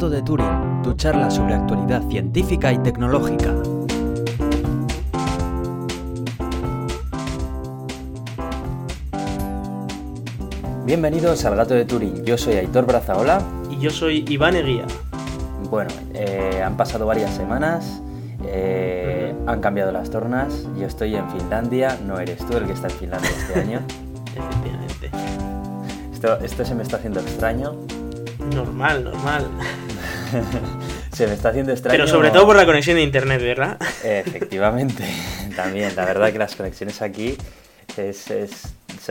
Gato de Turing, tu charla sobre actualidad científica y tecnológica. Bienvenidos al Gato de Turing, yo soy Aitor Brazaola. Y yo soy Iván Eguía. Bueno, eh, han pasado varias semanas, eh, han cambiado las tornas, yo estoy en Finlandia, no eres tú el que está en Finlandia este año. Efectivamente. Esto, esto se me está haciendo extraño. Normal, normal. se me está haciendo extraño. Pero sobre todo por la conexión de internet, ¿verdad? Efectivamente, también. La verdad que las conexiones aquí es,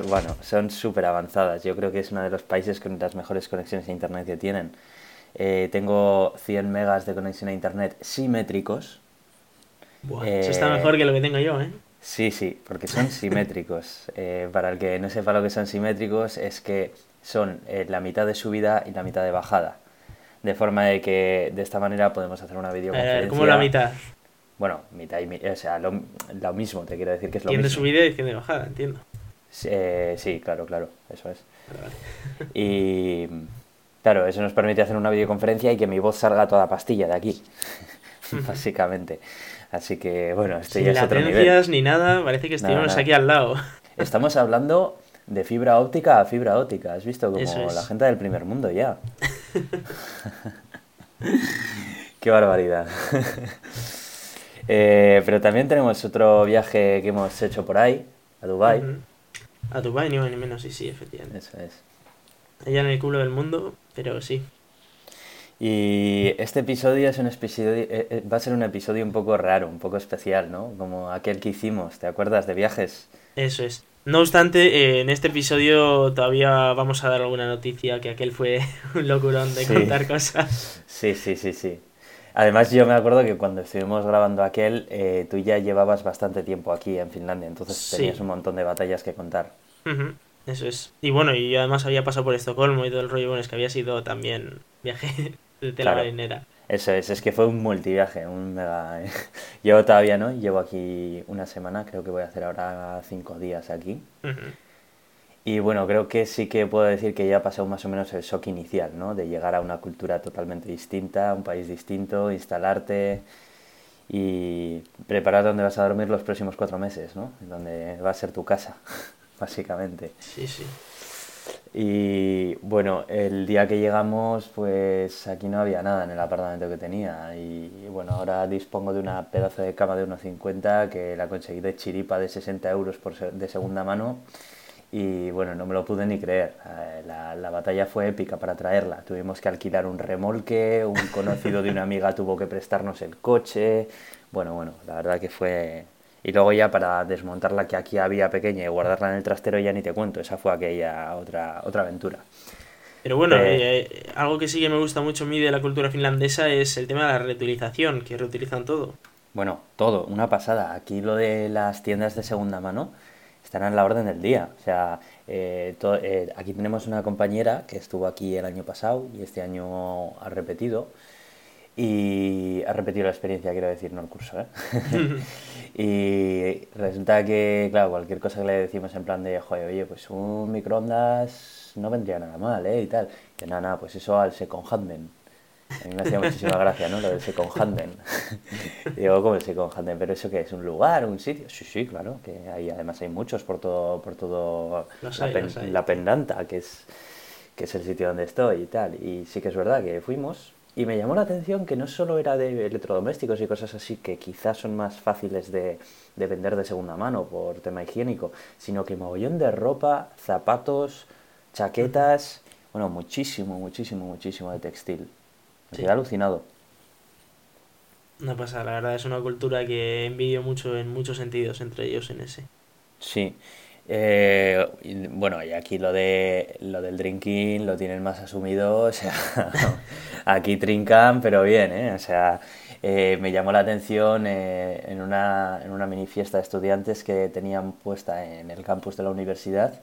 bueno, son súper avanzadas. Yo creo que es uno de los países con las mejores conexiones a internet que tienen. Eh, tengo 100 megas de conexión a internet simétricos. Buah, Eh, Eso está mejor que lo que tengo yo, ¿eh? Sí, sí, porque son simétricos. Eh, para el que no sepa lo que son simétricos, es que son eh, la mitad de subida y la mitad de bajada. De forma de que de esta manera podemos hacer una A videoconferencia. ver, como la mitad. Bueno, mitad y mi- o sea, lo, lo mismo, te quiero decir que es lo mismo. subida y tiene bajada, entiendo. Sí, eh, sí, claro, claro, eso es. Vale. Y claro, eso nos permite hacer una videoconferencia y que mi voz salga toda pastilla de aquí, básicamente. Así que bueno, esto Sin ya es otro nivel. ni nada, parece que estuvimos nada. aquí al lado. Estamos hablando de fibra óptica a fibra óptica, has visto como es. la gente del primer mundo ya. Qué barbaridad. Eh, pero también tenemos otro viaje que hemos hecho por ahí, a Dubai. A Dubai ni más ni menos, sí, sí, efectivamente. Eso es. Allá en el culo del mundo, pero sí. Y este episodio es un episodio, eh, eh, va a ser un episodio un poco raro, un poco especial, ¿no? Como aquel que hicimos, ¿te acuerdas? De viajes. Eso es. No obstante, eh, en este episodio todavía vamos a dar alguna noticia, que aquel fue un locurón de Sí. contar cosas. Sí, sí, sí, sí. Además, yo me acuerdo que cuando estuvimos grabando aquel, eh, tú ya llevabas bastante tiempo aquí en Finlandia, entonces Sí. tenías un montón de batallas que contar. Eso es. Y bueno, y además había pasado por Estocolmo y todo el rollo, bueno, es que había sido también viaje de tela Claro. marinera. Eso es, es que fue un multiviaje, un mega... Yo todavía no, llevo aquí una semana, creo que voy a hacer ahora cinco días aquí. Y bueno, creo que sí que puedo decir que ya ha pasado más o menos el shock inicial, ¿no? De llegar a una cultura totalmente distinta, un país distinto, instalarte y preparar dónde vas a dormir los próximos cuatro meses, ¿no? Donde va a ser tu casa, básicamente. Sí, sí. Y bueno, el día que llegamos, pues aquí no había nada en el apartamento que tenía. Y bueno, ahora dispongo de una pedazo de cama de 1,50 que la conseguí de chiripa de 60 euros por de segunda mano. Y bueno, no me lo pude ni creer. Eh, La, la batalla fue épica para traerla. Tuvimos que alquilar un remolque, un conocido de una amiga tuvo que prestarnos el coche. Bueno, bueno, la verdad que fue... Y luego ya para desmontar la que aquí había pequeña y guardarla en el trastero ya ni te cuento. Esa fue aquella otra, otra aventura. Pero bueno, Eh. eh, algo que sí que me gusta mucho a mí de la cultura finlandesa es el tema de la reutilización, que reutilizan todo. Bueno, todo, una pasada. Aquí lo de las tiendas de segunda mano están en la orden del día. O sea, eh, eh, aquí tenemos una compañera que estuvo aquí el año pasado y este año ha repetido. Y ha repetido la experiencia, quiero decir, no el curso, ¿eh? y resulta que, claro, cualquier cosa que le decimos en plan de, joder, oye, pues un microondas no vendría nada mal, ¿eh? Y tal. Y nada, nada, pues eso al second handen. A mí me hacía muchísima gracia, ¿no? Lo del second handen. Digo, ¿cómo el second handen? ¿Pero eso qué es? ¿Un lugar? ¿Un sitio? Sí, sí, claro, que hay, además hay muchos por todo, por todo Los la, hay, pen- la pendanta, que es, que es el sitio donde estoy y tal. Y sí que es verdad que fuimos y me llamó la atención que no solo era de electrodomésticos y cosas así que quizás son más fáciles de, de vender de segunda mano por tema higiénico, sino que mogollón de ropa, zapatos, chaquetas, bueno, muchísimo, muchísimo, muchísimo de textil. Me Sí. quedé alucinado. No pasa, la verdad es una cultura que envidio mucho en muchos sentidos, entre ellos en ese. Sí. Eh, y, bueno, y aquí lo de lo del drinking lo tienen más asumido, o sea, aquí trincan, pero bien, ¿eh? O sea, eh, me llamó la atención eh, en una, en una mini fiesta de estudiantes que tenían puesta en el campus de la universidad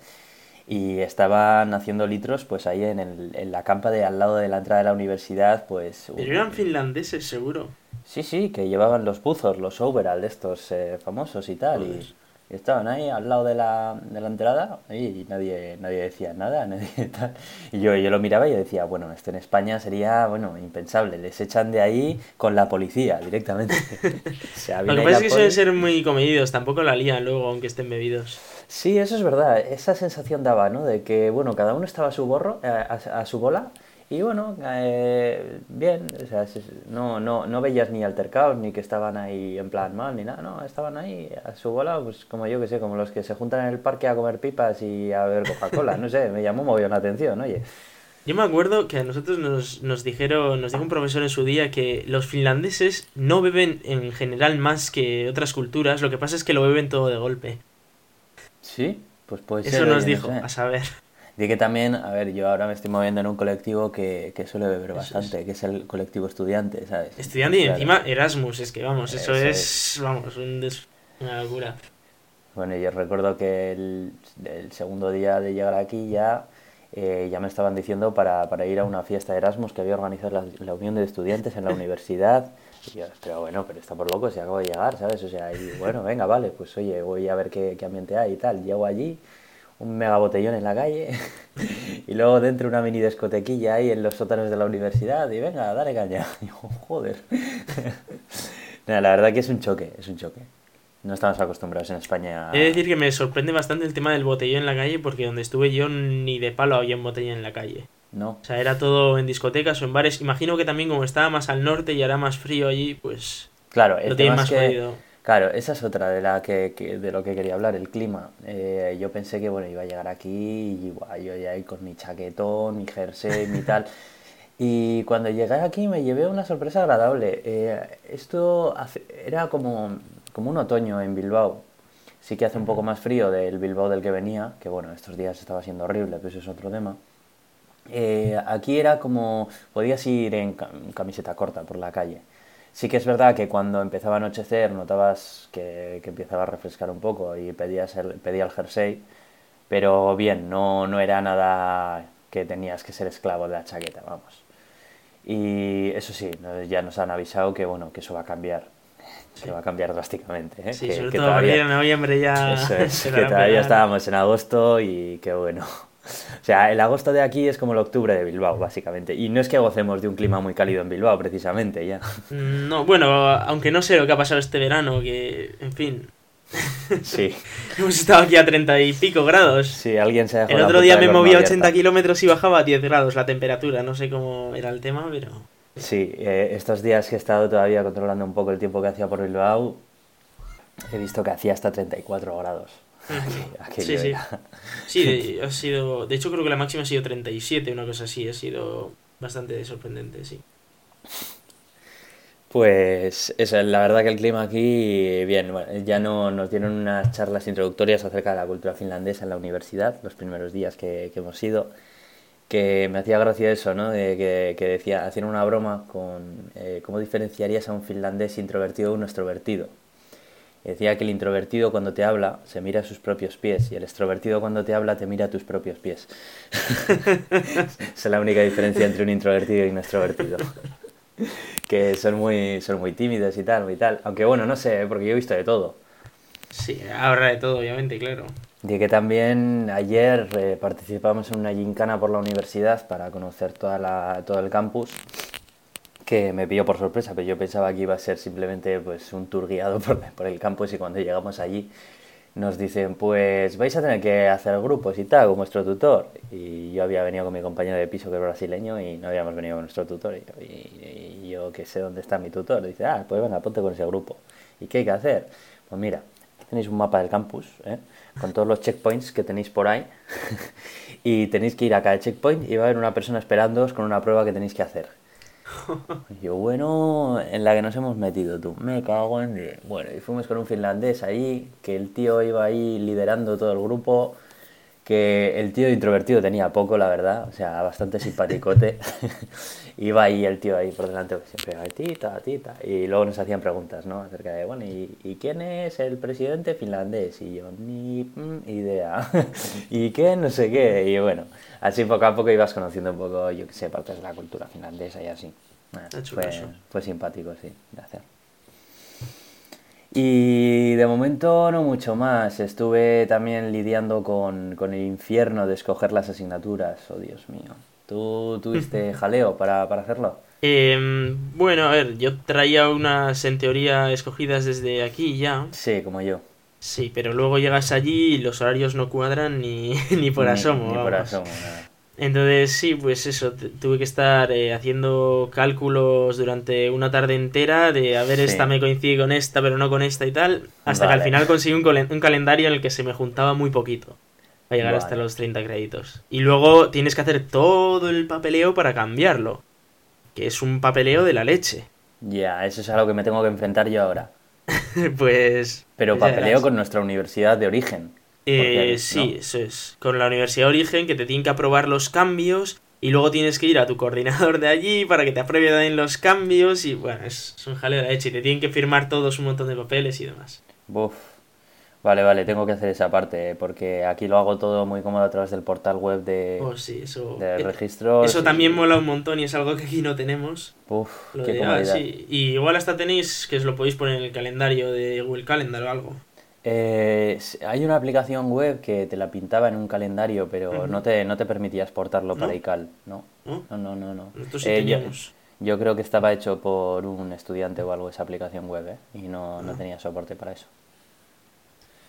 y estaban haciendo litros pues ahí en, el, en la campa de al lado de la entrada de la universidad, pues... Pero eran finlandeses, seguro. Sí, sí, que llevaban los buzos, los overall estos eh, famosos y tal. Joder. Y Y estaban ahí al lado de la, de la entrada y nadie, nadie decía nada, nadie tal. Y yo, yo lo miraba y yo decía, bueno, esto en España sería, bueno, impensable. Les echan de ahí con la policía directamente. o sea, lo que pasa es que suelen ser muy comedidos, tampoco la lían luego, aunque estén bebidos. Sí, eso es verdad. Esa sensación daba, ¿no? De que, bueno, cada uno estaba a su borro, eh, a, a su bola y bueno, eh, bien, o sea, no, no, no veías ni altercados, ni que estaban ahí en plan mal, ni nada, no, estaban ahí a su bola, pues como yo que sé, como los que se juntan en el parque a comer pipas y a beber Coca-Cola, no sé, me llamó muy bien la atención, oye. Yo me acuerdo que a nosotros nos, nos dijeron, nos dijo un profesor en su día que los finlandeses no beben en general más que otras culturas, lo que pasa es que lo beben todo de golpe. Sí, pues puede Eso nos dijo, a saber. Di que también, a ver, yo ahora me estoy moviendo en un colectivo que, que suele beber bastante, que es el colectivo estudiante, ¿sabes? Estudiante y encima Erasmus, es que vamos, eso, es, vamos, una locura. Bueno, yo recuerdo que el, el, segundo día de llegar aquí ya, eh, ya me estaban diciendo para, para, ir a una fiesta de Erasmus que había organizado la, la Unión de Estudiantes en la universidad. Y yo, pero bueno, pero está por loco, si acabo de llegar, ¿sabes? O sea, y bueno, venga, vale, pues oye, voy a ver qué, qué ambiente hay y tal. Llego allí un mega botellón en la calle y luego dentro una mini discotequilla ahí en los sótanos de la universidad y venga, dale caña. Y yo, joder. la verdad que es un choque, es un choque. No estamos acostumbrados en España. A... He de decir que me sorprende bastante el tema del botellón en la calle porque donde estuve yo ni de palo había un botellón en la calle. No. O sea, era todo en discotecas o en bares. Imagino que también como estaba más al norte y era más frío allí, pues... Claro, el lo tema más que... Claro, esa es otra de, la que, de lo que quería hablar, el clima. Eh, yo pensé que bueno iba a llegar aquí y yo ya ahí con mi chaquetón, mi jersey, mi tal. Y cuando llegué aquí me llevé una sorpresa agradable. Eh, esto era como, como un otoño en Bilbao. Sí que hace un poco más frío del Bilbao del que venía, que bueno, estos días estaba siendo horrible, pero eso es otro tema. Eh, aquí era como, podías ir en camiseta corta por la calle. Sí que es verdad que cuando empezaba a anochecer notabas que, que empezaba a refrescar un poco y pedías el, pedía el jersey, pero bien, no, no era nada que tenías que ser esclavo de la chaqueta, vamos. Y eso sí, ya nos han avisado que bueno, que eso va a cambiar. Sí. Que va a cambiar drásticamente. ¿eh? Sí, que, sobre que todo todavía, en noviembre ya. Eso es, que todavía estábamos en agosto y que bueno. O sea, el agosto de aquí es como el octubre de Bilbao, básicamente. Y no es que gocemos de un clima muy cálido en Bilbao, precisamente, ya. No, bueno, aunque no sé lo que ha pasado este verano, que, en fin. Sí. Hemos estado aquí a treinta y pico grados. Sí, alguien se ha El otro día me movía a 80 kilómetros y bajaba a 10 grados la temperatura. No sé cómo era el tema, pero. Sí, eh, estos días que he estado todavía controlando un poco el tiempo que hacía por Bilbao, he visto que hacía hasta 34 grados. Sí, sí. Sí, ha sido. De hecho, creo que la máxima ha sido 37, una cosa así. Ha sido bastante sorprendente, sí. Pues eso, la verdad que el clima aquí, bien, ya no nos dieron unas charlas introductorias acerca de la cultura finlandesa en la universidad, los primeros días que, que hemos ido, que me hacía gracia eso, ¿no? De que, que decía, hacían una broma con eh, cómo diferenciarías a un finlandés introvertido de un extrovertido. Decía que el introvertido cuando te habla se mira a sus propios pies y el extrovertido cuando te habla te mira a tus propios pies. Esa es la única diferencia entre un introvertido y un extrovertido. que son muy, son muy tímidos y tal, muy tal. Aunque bueno, no sé, porque yo he visto de todo. Sí, habrá de todo, obviamente, claro. Y que también ayer eh, participamos en una gincana por la universidad para conocer toda la, todo el campus que me pilló por sorpresa, pero yo pensaba que iba a ser simplemente pues, un tour guiado por, por, el campus y cuando llegamos allí nos dicen, pues vais a tener que hacer grupos y tal, con vuestro tutor. Y yo había venido con mi compañero de piso que es brasileño y no habíamos venido con nuestro tutor. Y, y, y yo que sé dónde está mi tutor, dice, ah, pues venga, ponte con ese grupo. ¿Y qué hay que hacer? Pues mira, tenéis un mapa del campus, ¿eh? con todos los checkpoints que tenéis por ahí y tenéis que ir a cada checkpoint y va a haber una persona esperándoos con una prueba que tenéis que hacer. Yo, bueno, en la que nos hemos metido tú, me cago en... Bueno, y fuimos con un finlandés ahí, que el tío iba ahí liderando todo el grupo, que el tío introvertido tenía poco, la verdad, o sea, bastante simpaticote. iba ahí el tío ahí por delante, pues, siempre, tita, tita. Y luego nos hacían preguntas, ¿no? Acerca de, bueno, ¿y, ¿y quién es el presidente finlandés? Y yo, ni mm, idea. ¿Y qué? No sé qué. Y bueno, así poco a poco ibas conociendo un poco, yo qué sé, partes de la cultura finlandesa y así. Bueno, fue, fue, simpático, sí, de hacer. Y de momento no mucho más. Estuve también lidiando con, con el infierno de escoger las asignaturas. Oh, Dios mío. ¿Tú tuviste jaleo para, para hacerlo? Em, bueno, a ver, yo traía unas en teoría escogidas desde aquí ya. Sí, como yo. Sí, pero luego llegas allí y los horarios no cuadran ni, ni por Ni- asomo. Ni, por vamos. asomo, nada. Entonces sí, pues eso, tuve que estar eh, haciendo cálculos durante una tarde entera de a ver Sí. esta me coincide con esta, pero no con esta y tal, hasta que al final conseguí un, calendario en el que se me juntaba muy poquito para llegar hasta los 30 créditos. Y luego tienes que hacer todo el papeleo para cambiarlo, que es un papeleo de la leche. Ya, eso es a lo que me tengo que enfrentar yo ahora. pues... Pero papeleo con nuestra universidad de origen. Eh, sí, eso es. Con la Universidad de Origen, que te tienen que aprobar los cambios y luego tienes que ir a tu coordinador de allí para que te apruebe también los cambios y bueno, es, es un jaleo de leche y te tienen que firmar todos un montón de papeles y demás. Buf. Vale, vale, tengo que hacer esa parte, eh, porque aquí lo hago todo muy cómodo a través del portal web de, Oh, sí, eso... eh. Eso también mola un montón y es algo que aquí no tenemos. Uf, Lo qué de, ah, sí. Y igual hasta tenéis que os lo podéis poner en el calendario de Google Calendar o algo. Eh, hay una aplicación web que te la pintaba en un calendario, pero no te, no te permitía exportarlo para iCal, ¿no? ¿no? No, no, no, no. Nosotros sí Eh, yo, creo que estaba hecho por un estudiante o algo esa aplicación web, ¿eh? Y no, no tenía soporte para eso.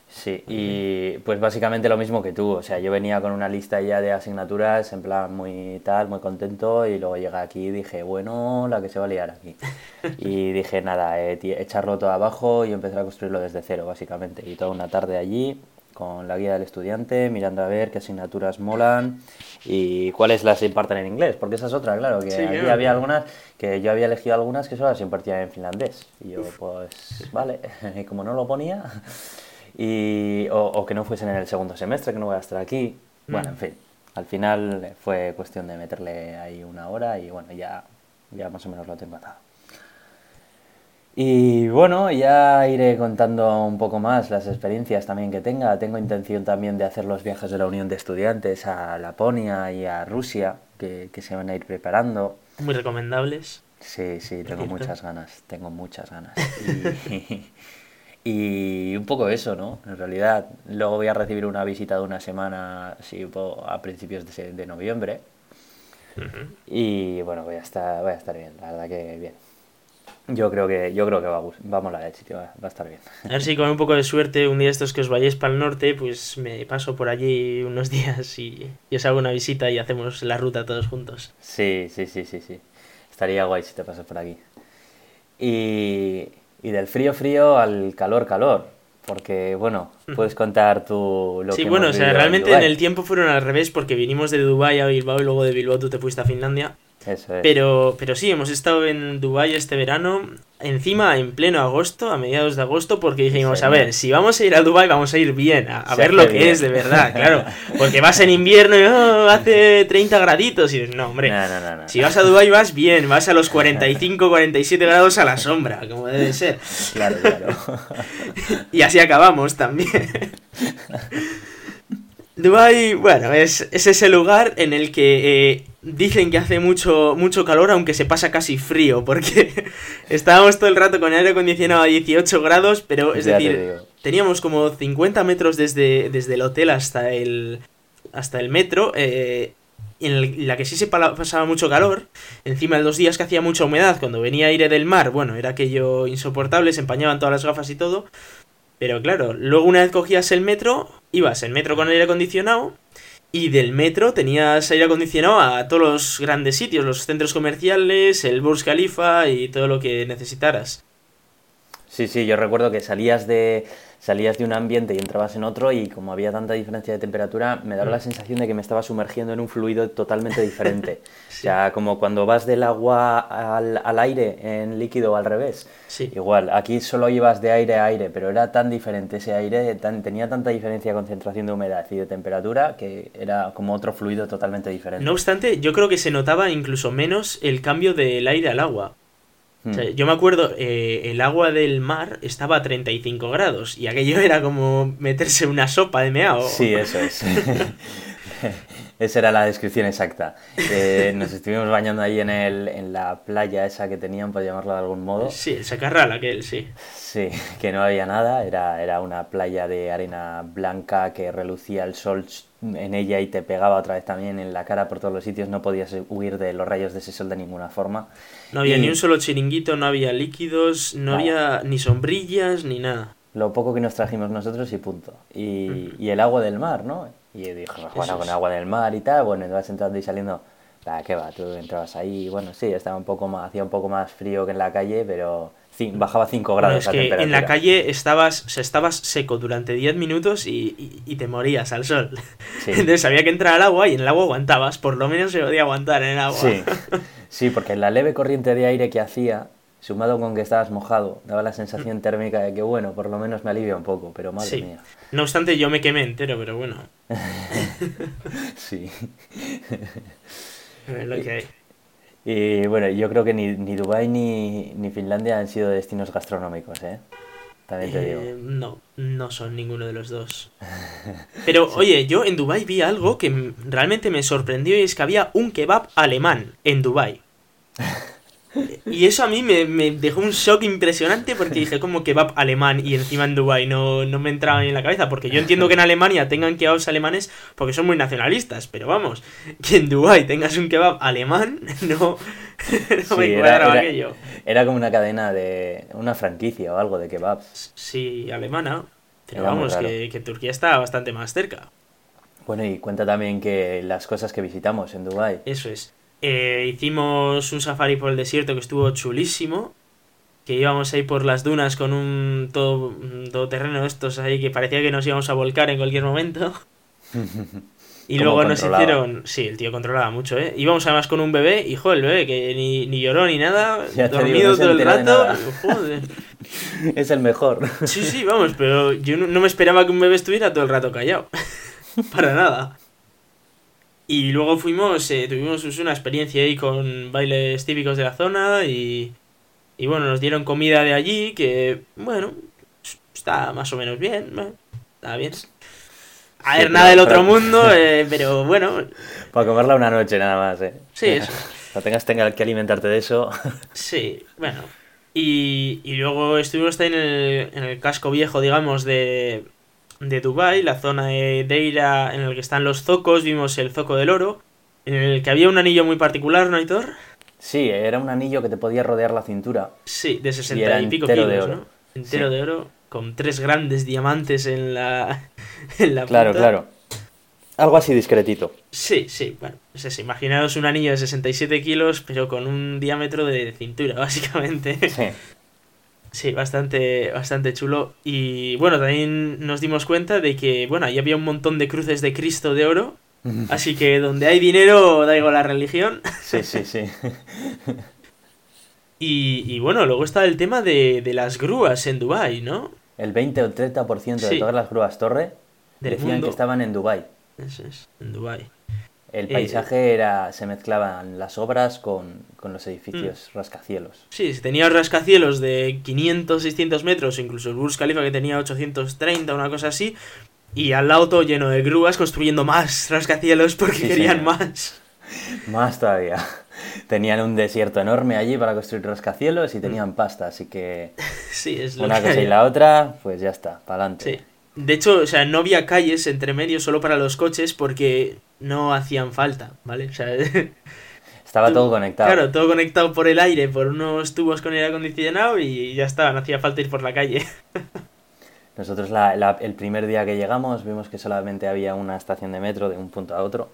Sí, y pues básicamente lo mismo que tú, o sea, yo venía con una lista ya de asignaturas, en plan muy tal, muy contento, y luego llegué aquí y dije, bueno, la que se va a liar aquí. Y dije, nada, eh, echarlo todo abajo y empezar a construirlo desde cero, básicamente. Y toda una tarde allí, con la guía del estudiante, mirando a ver qué asignaturas molan y cuáles las imparten en inglés, porque esa es otra, claro, que Sí, aquí había algunas que yo había elegido algunas que solo las impartían en finlandés. Y yo, pues, vale, como no lo ponía, y, o, o que no fuesen en el segundo semestre, que no voy a estar aquí. Bueno, Mm. en fin, al final fue cuestión de meterle ahí una hora y bueno, ya, ya más o menos lo tengo atado. Y bueno, ya iré contando un poco más las experiencias también que tenga. Tengo intención también de hacer los viajes de la Unión de Estudiantes a Laponia y a Rusia, que, que se van a ir preparando. Muy recomendables. Sí, sí, tengo muchas ganas, tengo muchas ganas. Y, y un poco eso, ¿no? En realidad, luego voy a recibir una visita de una semana, sí, a principios de, de noviembre. Ujú. Y bueno, voy a estar, voy a estar bien, la verdad que bien. Yo creo que, yo creo que va a, gus- va a el sitio, va, va a estar bien. A ver si con un poco de suerte, un día estos que os vayáis para el norte, pues me paso por allí unos días y, y os hago una visita y hacemos la ruta todos juntos. Sí, sí, sí, sí, sí. Estaría guay si te pasas por aquí. Y, y del frío, frío al calor, calor. Porque, bueno, puedes contar tú lo sí, que bueno, o sea, realmente en Dubái. el tiempo fueron al revés porque vinimos de Dubái a Bilbao y luego de Bilbao tú te fuiste a Finlandia. Eso es. Pero, pero sí, hemos estado en Dubái este verano, encima en pleno agosto, a mediados de agosto, porque dijimos, a ver, si vamos a ir a Dubái vamos a ir bien, a, ver lo que es de verdad, claro. Porque vas en invierno y oh, hace 30 graditos y dices, no, hombre, No, no, no, no. si vas a Dubái vas bien, vas a los 45, 47 grados a la sombra, como debe ser. Claro, claro. Y así acabamos también. Dubai, bueno, es, es ese lugar en el que eh, dicen que hace mucho, mucho calor, aunque se pasa casi frío, porque estábamos todo el rato con aire acondicionado a 18 grados, pero es Ya decir, teníamos como 50 metros desde, desde el hotel hasta el, hasta el metro, eh, en el- la que sí se pasaba mucho calor, encima de los días que hacía mucha humedad, cuando venía aire del mar, bueno, era aquello insoportable, se empañaban todas las gafas y todo, pero claro, luego una vez cogías el metro, ibas en metro con aire acondicionado y del metro tenías aire acondicionado a todos los grandes sitios, los centros comerciales, el Burj Khalifa y todo lo que necesitaras. Sí, sí, yo recuerdo que salías de, salías de un ambiente y entrabas en otro y como había tanta diferencia de temperatura, me daba la sensación de que me estaba sumergiendo en un fluido totalmente diferente. O sea, como cuando vas del agua al, al aire en líquido o al revés. Sí. Igual, aquí solo ibas de aire a aire, pero era tan diferente ese aire, tan- tenía tanta diferencia de concentración de humedad y de temperatura que era como otro fluido totalmente diferente. No obstante, yo creo que se notaba incluso menos el cambio del aire al agua. Hmm. O sea, yo me acuerdo, eh, el agua del mar estaba a 35 grados y aquello era como meterse una sopa de meao. Sí, eso es. Esa era la descripción exacta. Eh, nos estuvimos bañando ahí en, el, en la playa esa que tenían, por llamarlo de algún modo. Sí, el sacarral aquel, sí. Sí, que no había nada, era, era una playa de arena blanca que relucía el sol en ella y te pegaba otra vez también en la cara por todos los sitios, no podías huir de los rayos de ese sol de ninguna forma. No había ni un solo chiringuito, no había líquidos, no había ni sombrillas ni nada. Lo poco que nos trajimos nosotros y punto. Y, y el agua del mar, ¿no? Y dijo, bueno, con agua del mar y tal, bueno, vas entrando y saliendo, ¿qué que va, tú entrabas ahí, bueno, sí, estaba un poco más, hacía un poco más frío que en la calle, pero bajaba 5 grados es que En la calle estabas, estabas seco durante 10 minutos y, y, te morías al sol. Entonces había que entrar al agua y en el agua aguantabas, por lo menos se podía aguantar en el agua. Sí, sí porque la leve corriente de aire que hacía sumado con que estabas mojado, daba la sensación térmica de que, bueno, por lo menos me alivia un poco, pero madre mía. No obstante, yo me quemé entero, pero bueno. sí. Es lo que hay. Y bueno, yo creo que ni, ni Dubái ni, ni Finlandia han sido destinos gastronómicos, ¿eh? También te digo. Eh, no, no son ninguno de los dos. Pero oye, yo en Dubai vi algo que realmente me sorprendió y es que había un kebab alemán en Dubai. Y eso a mí me, dejó un shock impresionante porque dije, como kebab alemán y encima en Dubai no, no me entraba ni en la cabeza. Porque yo entiendo que en Alemania tengan kebabs alemanes porque son muy nacionalistas, pero vamos, que en Dubai tengas un kebab alemán, no, no me cuadraba aquello. Era como una cadena de. una franquicia o algo de kebabs. Sí, alemana. Pero vamos, que, que Turquía está bastante más cerca. Bueno, y cuenta también que las cosas que visitamos en Dubai. Eso es. Eh, hicimos un safari por el desierto que estuvo chulísimo. Que íbamos ahí por las dunas con un todo, terreno estos ahí que parecía que nos íbamos a volcar en cualquier momento. Y luego nos hicieron. Sí, el tío controlaba mucho, ¿eh? Íbamos además con un bebé, hijo, el bebé, que ni, ni lloró ni nada, dormido todo el rato. Joder. Es el mejor. Sí, sí, vamos, pero yo no me esperaba que un bebé estuviera todo el rato callado. Para nada. Y luego fuimos, eh, tuvimos una experiencia ahí con bailes típicos de la zona y, y bueno, nos dieron comida de allí que, bueno, está más o menos bien, está bien. A ver, nada del otro mundo, eh, pero bueno. Para comerla una noche nada más, eh. Sí, eso. No tengas tenga que alimentarte de eso. Sí, bueno. Y, y luego estuvimos ahí en el, en el casco viejo, digamos, de, de Dubai, la zona de Deira en el que están los zocos, vimos el zoco del oro, en el que había un anillo muy particular, ¿no, Hitor? Sí, era un anillo que te podía rodear la cintura. Sí, de 60 y, pico kilos, de oro. ¿no? Entero de oro, con tres grandes diamantes en la, en la Claro, claro. Algo así discretito. Sí, sí, bueno, es eso. Imaginaos un anillo de 67 kilos, pero con un diámetro de cintura, básicamente. Sí. Sí, bastante, bastante chulo. Y bueno, también nos dimos cuenta de que, bueno, ahí había un montón de cruces de Cristo de oro. Así que donde hay dinero, da igual la religión. Sí, sí, sí. y, bueno, luego está el tema de, las grúas en Dubai, ¿no? El 20 o el 30% de todas las grúas torre decían que estaban en Dubai. Eso es, en Dubai. El eh, paisaje era se mezclaban las obras con, los edificios mm. rascacielos. Sí, tenía rascacielos de 500, 600 metros, incluso el Burj Khalifa que tenía 830, una cosa así, y al lado todo lleno de grúas construyendo más rascacielos porque querían más. Más todavía. Tenían un desierto enorme allí para construir rascacielos y tenían pasta, así que sí, es lo una cosa y la otra, pues ya está, para adelante. Sí. De hecho, o sea, no había calles entre medio solo para los coches porque no hacían falta, ¿vale? O sea, estaba todo conectado. Claro, todo conectado por el aire, por unos tubos con aire acondicionado y ya está, no hacía falta ir por la calle. Nosotros el primer día que llegamos vimos que solamente había una estación de metro de un punto a otro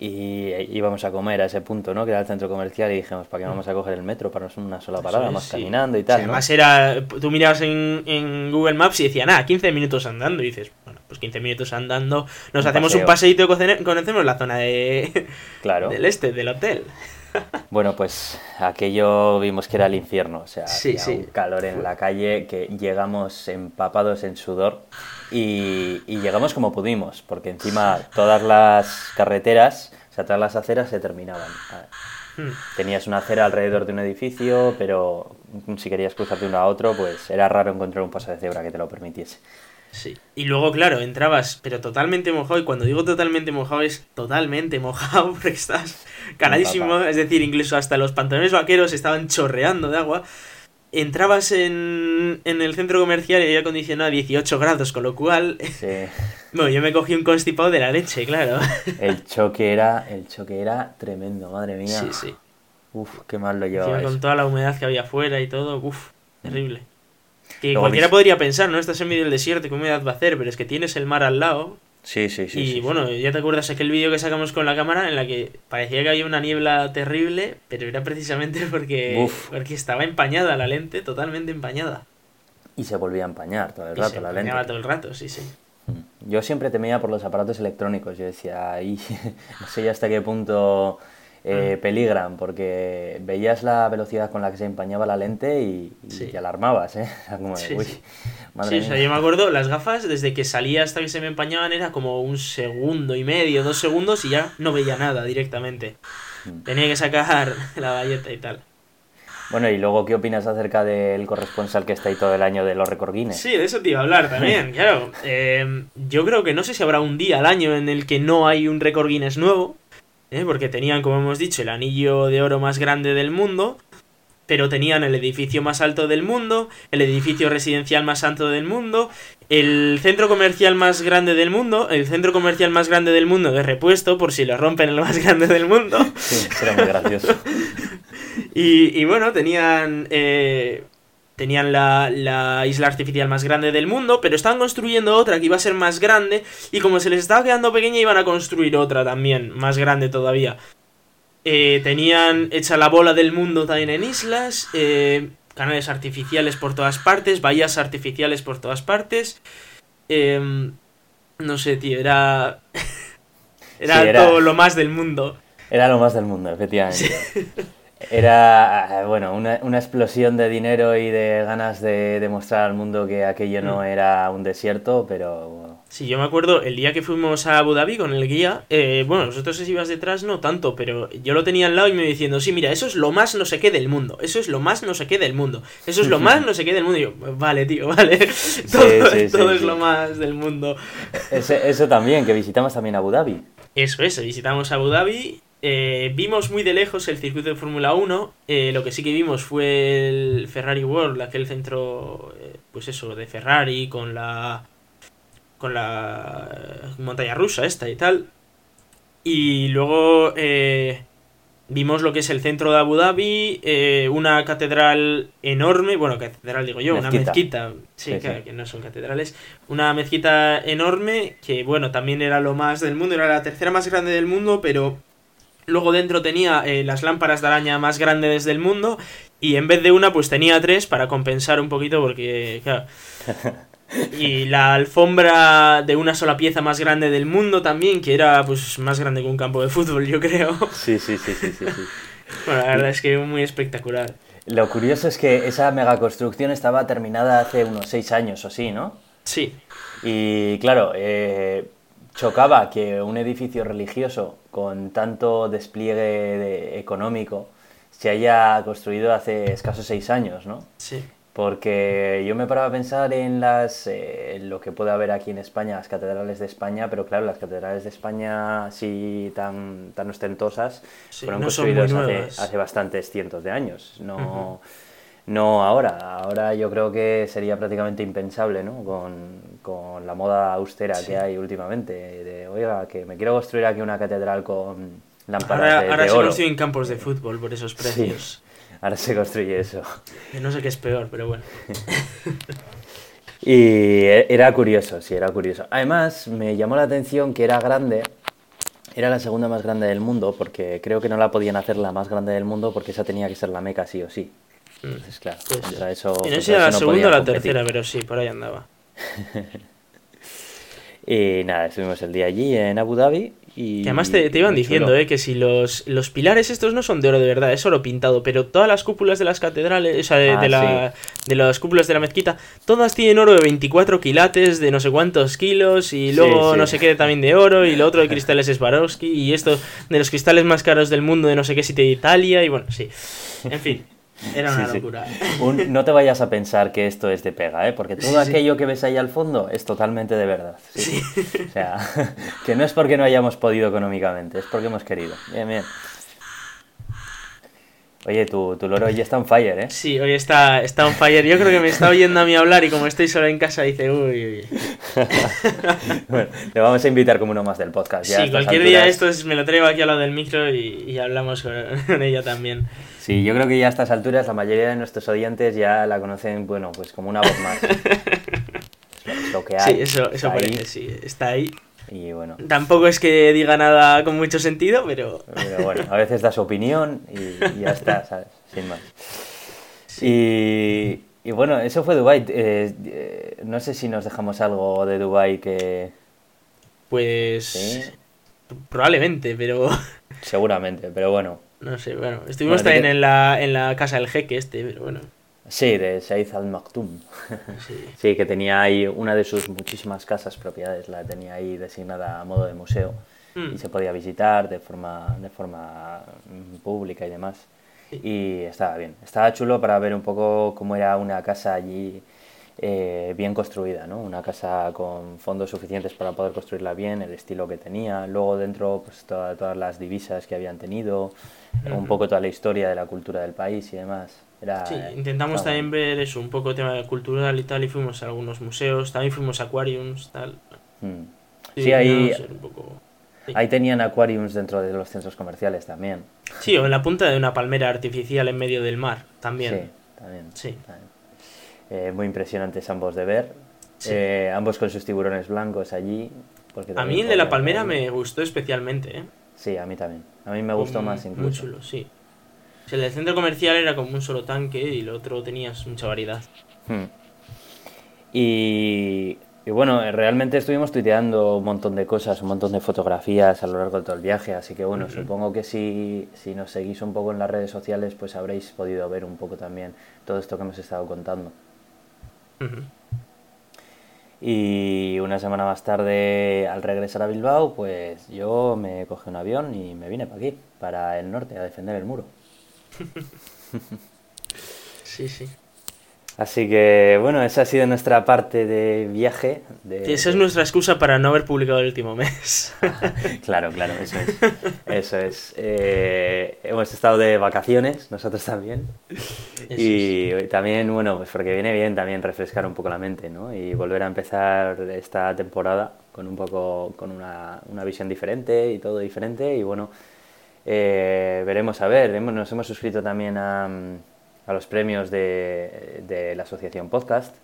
y íbamos a comer a ese punto, ¿no? Que era el centro comercial y dijimos, ¿para qué vamos a coger el metro? Para no una sola parada, más caminando y tal. Además era, tú mirabas en, en, Google Maps y decía, nada, 15 minutos andando y dices, bueno, pues 15 minutos andando, nos hacemos un paseíto y conocemos la zona de, claro. del este, del hotel. Bueno, pues aquello vimos que era el infierno, o sea, un calor en la calle que llegamos empapados en sudor y, llegamos como pudimos, porque encima todas las carreteras, o sea, todas las aceras se terminaban. Hmm. Tenías una acera alrededor de un edificio, pero si querías cruzar de uno a otro, pues era raro encontrar un paso de cebra que te lo permitiese. Sí. Y luego, claro, entrabas, pero totalmente mojado. Y cuando digo totalmente mojado, es totalmente mojado porque estás caladísimo. Es decir, incluso hasta los pantalones vaqueros estaban chorreando de agua. Entrabas en, en el centro comercial y había acondicionado a 18 grados, con lo cual. Sí. Bueno, yo me cogí un constipado de la leche, claro. El choque era, el choque era tremendo, madre mía. Sí, sí. Uf, qué mal lo llevaba. con toda la humedad que había afuera y todo, uff, terrible. Que Luego cualquiera podría pensar, ¿no? Estás en medio del desierto, ¿qué humedad va a hacer? Pero es que tienes el mar al lado. Sí, sí, sí. y sí, bueno, ya te acuerdas aquel vídeo que sacamos con la cámara en la que parecía que había una niebla terrible, pero era precisamente porque, Uf. porque estaba empañada la lente, totalmente empañada. Y se volvía a empañar todo el Y rato se la empañaba lente. todo el rato, sí, sí. Mm. Yo siempre temía por los aparatos electrónicos. Yo decía, ahí no sé ya hasta qué punto eh, Mm. peligran, porque veías la velocidad con la que se empañaba la lente y, y Sí. te alarmabas, ¿eh? Como, Sí, uy, sí. madre Sí, o sea, yo me acuerdo, las gafas, desde que salía hasta que se me empañaban, era como un segundo y medio, dos segundos y ya no veía nada directamente. Mm. Tenía que sacar la valleta y tal. Bueno, y luego, ¿qué opinas acerca del corresponsal que está ahí todo el año de los Record Guinness? Sí, de eso te iba a hablar también, claro. Eh, yo creo que no sé si habrá un día al año en el que no hay un récord Guinness nuevo, ¿eh? porque tenían, como hemos dicho, el anillo de oro más grande del mundo, pero tenían el edificio más alto del mundo, el edificio residencial más alto del mundo, el centro comercial más grande del mundo, el centro comercial más grande del mundo de repuesto, por si lo rompen el más grande del mundo. Sí, era muy gracioso. Y, y bueno, tenían. eh, tenían la, la isla artificial más grande del mundo, pero estaban construyendo otra que iba a ser más grande. Y como se les estaba quedando pequeña, iban a construir otra también, más grande todavía. Eh, tenían hecha la bola del mundo también en islas. eh, canales artificiales por todas partes, bahías artificiales por todas partes. em, no sé, tío, era. era, Sí, era- todo lo más del mundo. Era lo más del mundo, efectivamente. Era, eh, bueno, una, una explosión de dinero y de ganas de demostrar al mundo que aquello no Mm. era un desierto, pero bueno, Sí, yo me acuerdo el día que fuimos a Abu Dhabi con el guía, eh, bueno, vosotros si ibas detrás no tanto, pero yo lo tenía al lado y me iba diciendo, sí, mira, eso es lo más no sé qué del mundo, eso es lo más no sé qué del mundo, eso es lo más no sé qué del mundo. Y yo, vale, tío, vale, todo, sí, sí, todo es lo más del mundo. Ese- eso también, que visitamos también Abu Dhabi. Eso es, visitamos Abu Dhabi, eh, vimos muy de lejos el circuito de Fórmula 1, eh, lo que sí que vimos fue el Ferrari World, aquel centro, eh, pues eso, de Ferrari con la con la montaña rusa esta y tal. Y luego vimos lo que es el centro de Abu Dhabi, una catedral enorme, bueno, catedral digo yo, una Mezquita. mezquita, sí, Sí, claro, sí. que no son catedrales, una mezquita enorme que, bueno, también era lo más del mundo, era la tercera más grande del mundo, pero luego dentro tenía eh, las lámparas de araña más grandes del mundo y en vez de una, pues tenía tres para compensar un poquito porque, claro. Y la alfombra de una sola pieza más grande del mundo también, que era pues más grande que un campo de fútbol, yo creo. Sí, sí, sí, sí, sí. sí. Bueno, la verdad es que muy espectacular. Lo curioso es que esa megaconstrucción estaba terminada hace unos seis años o sí, ¿no? Sí, Y claro, eh, chocaba que un edificio religioso con tanto despliegue de- económico se haya construido hace escasos seis años, ¿no? sí. Porque yo me paraba a pensar en las eh, en lo que puede haber aquí en España, las catedrales de España, pero claro, las catedrales de España así tan, tan ostentosas Sí, fueron no construidas hace, hace bastantes cientos de años. No, no ahora. Ahora yo creo que sería prácticamente impensable, ¿no? Con, con la moda austera Sí. que hay últimamente. De, oiga, que me quiero construir aquí una catedral con lámparas Ahora, de, ahora de se construyen campos de fútbol por esos precios. Ahora se construye eso. No sé qué es peor, pero bueno. Y era curioso, sí, era curioso. Además, me llamó la atención que era grande, era la segunda más grande del mundo, porque creo que no la podían hacer la más grande del mundo porque esa tenía que ser la meca sí o sí. Entonces, claro, Pues, contra eso, y no sé si era la no segunda o la competir. tercera, pero sí, por ahí andaba. Y nada, estuvimos el día allí en Abu Dhabi y... Que además te, te iban diciendo, eh, que si los, los pilares estos no son de oro de verdad, es oro pintado, pero todas las cúpulas de las catedrales, o sea, de, Ah, de la, de las cúpulas de la mezquita, todas tienen oro de 24 quilates, de no sé cuántos kilos, y luego sí. no sé qué también de oro, y lo otro de cristales es Swarovski, y esto de los cristales más caros del mundo de no sé qué sitio de Italia, y bueno, sí. En fin. Era una Sí, sí. locura. Un- no te vayas a pensar que esto es de pega, ¿eh? Porque todo Sí, aquello que ves ahí al fondo es totalmente de verdad. Sí. O sea, que no es porque no hayamos podido económicamente, es porque hemos querido. Bien, bien. Oye, tu, tu loro ya está on fire, ¿eh? Sí, hoy está, está on fire. Yo creo que me está oyendo a mí hablar y como estoy solo en casa dice, uy, uy. Bueno, le vamos a invitar como uno más del podcast. ya Sí, cualquier día esto es- me lo traigo aquí al lado del micro y, y hablamos con, con ella también. Sí, yo creo que ya a estas alturas la mayoría de nuestros oyentes ya la conocen, bueno, pues como una voz más. Es lo- es lo que hay. Sí, eso, eso parece, sí, está ahí. Y bueno, Tampoco es que diga nada con mucho sentido, pero... pero bueno, a veces da su opinión y, y ya está, ¿sabes? Sin más. Y, y bueno, eso fue Dubai. Eh, eh, no sé si nos dejamos algo de Dubai que Pues... Sí. Probablemente, pero... seguramente, pero bueno. No sé, bueno. Estuvimos Bueno, también en la, en la casa del jeque este, pero bueno. Sí, de Said Al Maktoum. Sí. Sí, que tenía ahí una de sus muchísimas casas propiedades, la tenía ahí designada a modo de museo Mm. y se podía visitar de forma, de forma mm, pública y demás. Y estaba bien, estaba chulo para ver un poco cómo era una casa allí eh, bien construida, ¿no? Una casa con fondos suficientes para poder construirla bien, el estilo que tenía, luego dentro pues toda- todas las divisas que habían tenido, un poco toda la historia de la cultura del país y demás. Era, Sí, intentamos también ver eso, un poco tema cultural y tal, y fuimos a algunos museos, también fuimos a aquariums, tal. Mm. Sí, ahí, poco- sí. Ahí tenían aquariums dentro de los centros comerciales también. Sí, o en la punta de una palmera artificial en medio del mar, Sí, también. también. Sí. también. Eh, muy impresionantes ambos de ver. Sí. Eh, ambos con sus tiburones blancos allí. porque A mí el de la palmera me gustó especialmente, ¿eh? Sí, a mí también. A mí me gustó Muy- más incluso. Muy chulo, sí. O sea, el del centro comercial era como un solo tanque y el otro tenías mucha variedad. Hmm. Y, y bueno, eh, realmente estuvimos tuiteando un montón de cosas, un montón de fotografías a lo largo de todo el viaje, así que bueno, supongo que si, si nos seguís un poco en las redes sociales, pues habréis podido ver un poco también todo esto que hemos estado contando. Y una semana más tarde, al regresar a Bilbao, pues yo me cogí un avión y me vine para aquí, para el norte, a defender el muro. Sí, sí. Así que bueno, esa ha sido nuestra parte de viaje. De, Esa es nuestra excusa para no haber publicado el último mes. Claro, claro, eso es. Eso es. Eh, hemos estado de vacaciones, nosotros también. Y también, bueno, pues porque viene bien también refrescar un poco la mente, ¿no? Y volver a empezar esta temporada con un poco, con una, una visión diferente y todo diferente. Y bueno, eh, veremos a ver. Hemos- nos hemos suscrito también a, a los premios de, de la asociación Podcast.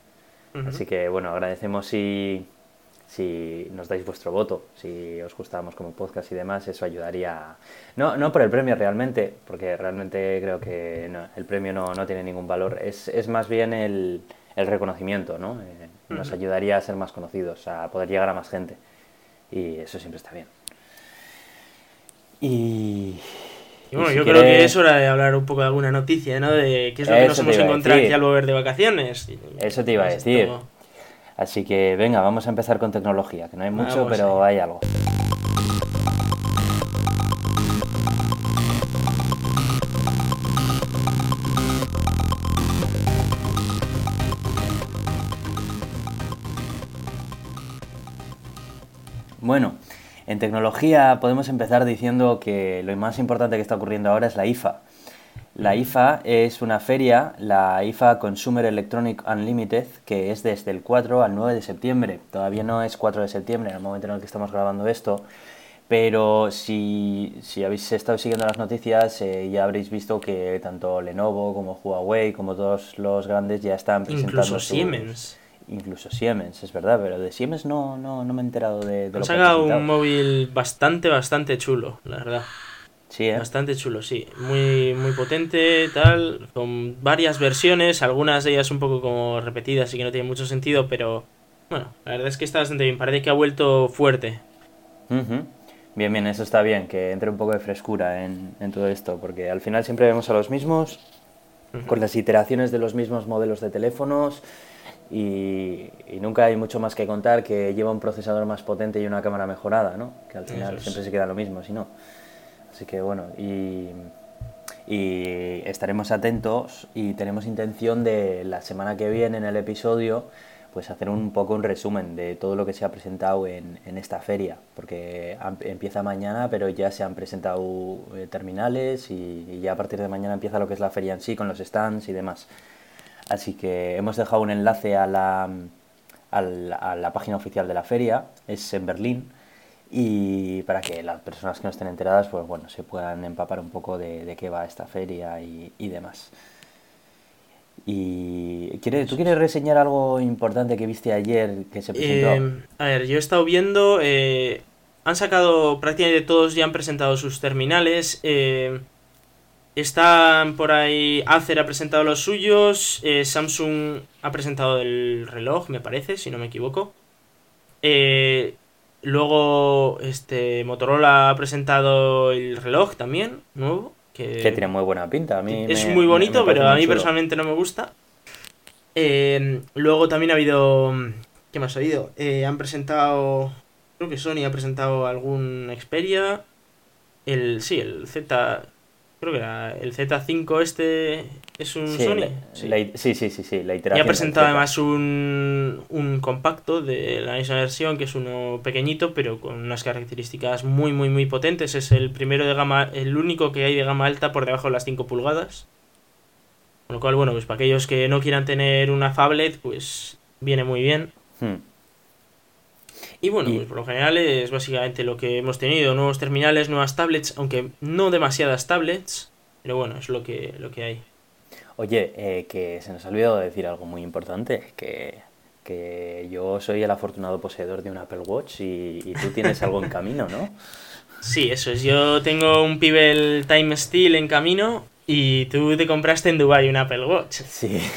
Así que bueno, agradecemos si, si nos dais vuestro voto, si os gustamos como podcast y demás, eso ayudaría. No, no por el premio realmente, porque realmente creo que no, el premio no, no tiene ningún valor, es, es más bien el, el reconocimiento, ¿no? Eh, nos ayudaría a ser más conocidos, a poder llegar a más gente. Y eso siempre está bien. Y. Y bueno, y si yo creo que es hora de hablar un poco de alguna noticia, ¿no? De qué es lo que nos Eso hemos encontrado aquí al volver de vacaciones. Eso te iba a pues decir. Así que venga, vamos a empezar con tecnología, que no hay mucho, Vamos pero hay algo. Bueno, en tecnología podemos empezar diciendo que lo más importante que está ocurriendo ahora es la IFA. La IFA es una feria, la IFA Consumer Electronic Unlimited, que es desde el 4 al 9 de septiembre. Todavía no es 4 de septiembre en el momento en el que estamos grabando esto, pero si, si habéis estado siguiendo las noticias eh, ya habréis visto que tanto Lenovo como Huawei, como todos los grandes ya están presentando Incluso sus- Siemens. Incluso Siemens, es verdad, pero de Siemens no, no, no me he enterado de, de lo Han sacado un móvil bastante, bastante chulo, la verdad. Sí, ¿eh? Bastante chulo, sí. Muy, muy potente, tal. Con varias versiones, algunas de ellas un poco como repetidas y que no tienen mucho sentido, pero bueno, la verdad es que está bastante bien. Parece que ha vuelto fuerte. Bien, bien, eso está bien, que entre un poco de frescura en, en todo esto, porque al final siempre vemos a los mismos, con las iteraciones de los mismos modelos de teléfonos, y, y nunca hay mucho más que contar que lleva un procesador más potente y una cámara mejorada, ¿no? Que al final es. siempre se queda lo mismo, si no. Así que bueno, y, y estaremos atentos y tenemos intención de la semana que viene en el episodio pues hacer un poco un resumen de todo lo que se ha presentado en, esta feria, porque empieza mañana, pero ya se han presentado eh, terminales y, ya a partir de mañana empieza lo que es la feria en sí, con los stands y demás. Así que hemos dejado un enlace a la, a la, página oficial de la feria, es en Berlín, y para que las personas que no estén enteradas, pues bueno, se puedan empapar un poco de, qué va esta feria y demás. Y ¿quieres, ¿tú quieres reseñar algo importante que viste ayer que se presentó? Eh, a ver, yo he estado viendo, eh, han sacado prácticamente todos ya han presentado sus terminales. Eh, están por ahí, Acer ha presentado los suyos, Samsung ha presentado el reloj, me parece, si no me equivoco. luego, este, Motorola ha presentado el reloj también, nuevo. Que, tiene muy buena pinta. A mí es muy bonito, pero a mí personalmente no me gusta. Eh, luego también ha habido. ¿Qué más ha habido? Eh, han presentado. Creo que Sony ha presentado algún Xperia. El. Sí, el Z creo que era el Z5 este es un Sony. sí. sí, sí, sí, la iteración. Y ha presentado además un, un compacto de la misma versión, que es uno pequeñito, pero con unas características muy, muy, muy potentes. Es el primero de gama, el único que hay de gama alta por debajo de las 5 pulgadas. Con lo cual, bueno, pues para aquellos que no quieran tener una phablet, pues viene muy bien. Hmm. Y bueno, pues por lo general es básicamente lo que hemos tenido, nuevos terminales, nuevas tablets, aunque no demasiadas tablets, pero bueno, es lo que, lo que hay. Oye, eh, que se nos ha olvidado decir algo muy importante, que, que yo soy el afortunado poseedor de un Apple Watch y, y tú tienes algo en camino, ¿no? Sí, eso es. Yo tengo un Pibel Time Steel en camino y tú te compraste en Dubai un Apple Watch. Sí.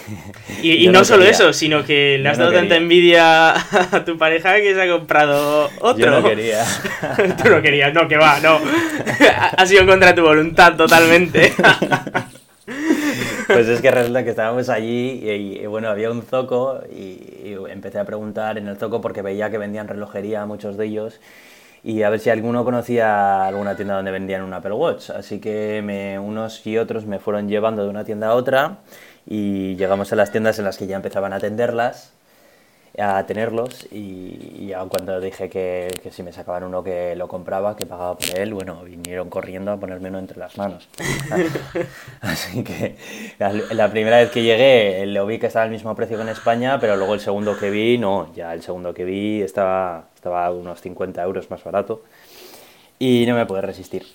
Y, no, solo eso, sino que le has dado tanta envidia a tu pareja que se ha comprado otro. Yo no quería. tú no querías, no, que va, no. ha sido contra tu voluntad totalmente. pues es que resulta que estábamos allí y, bueno, había un zoco y, y empecé a preguntar en el zoco porque veía que vendían relojería muchos de ellos y a ver si alguno conocía alguna tienda donde vendían un Apple Watch. Así que unos y otros me fueron llevando de una tienda a otra y llegamos a las tiendas en las que ya empezaban a atenderlas a tenerlos y, cuando dije que, que, si me sacaban uno que lo compraba, que pagaba por él, bueno, vinieron corriendo a ponerme uno entre las manos. Así que la, primera vez que llegué lo vi que estaba al mismo precio que en España, pero luego el segundo que vi, no, ya el segundo que vi estaba, estaba unos 50 euros más barato y no me pude resistir.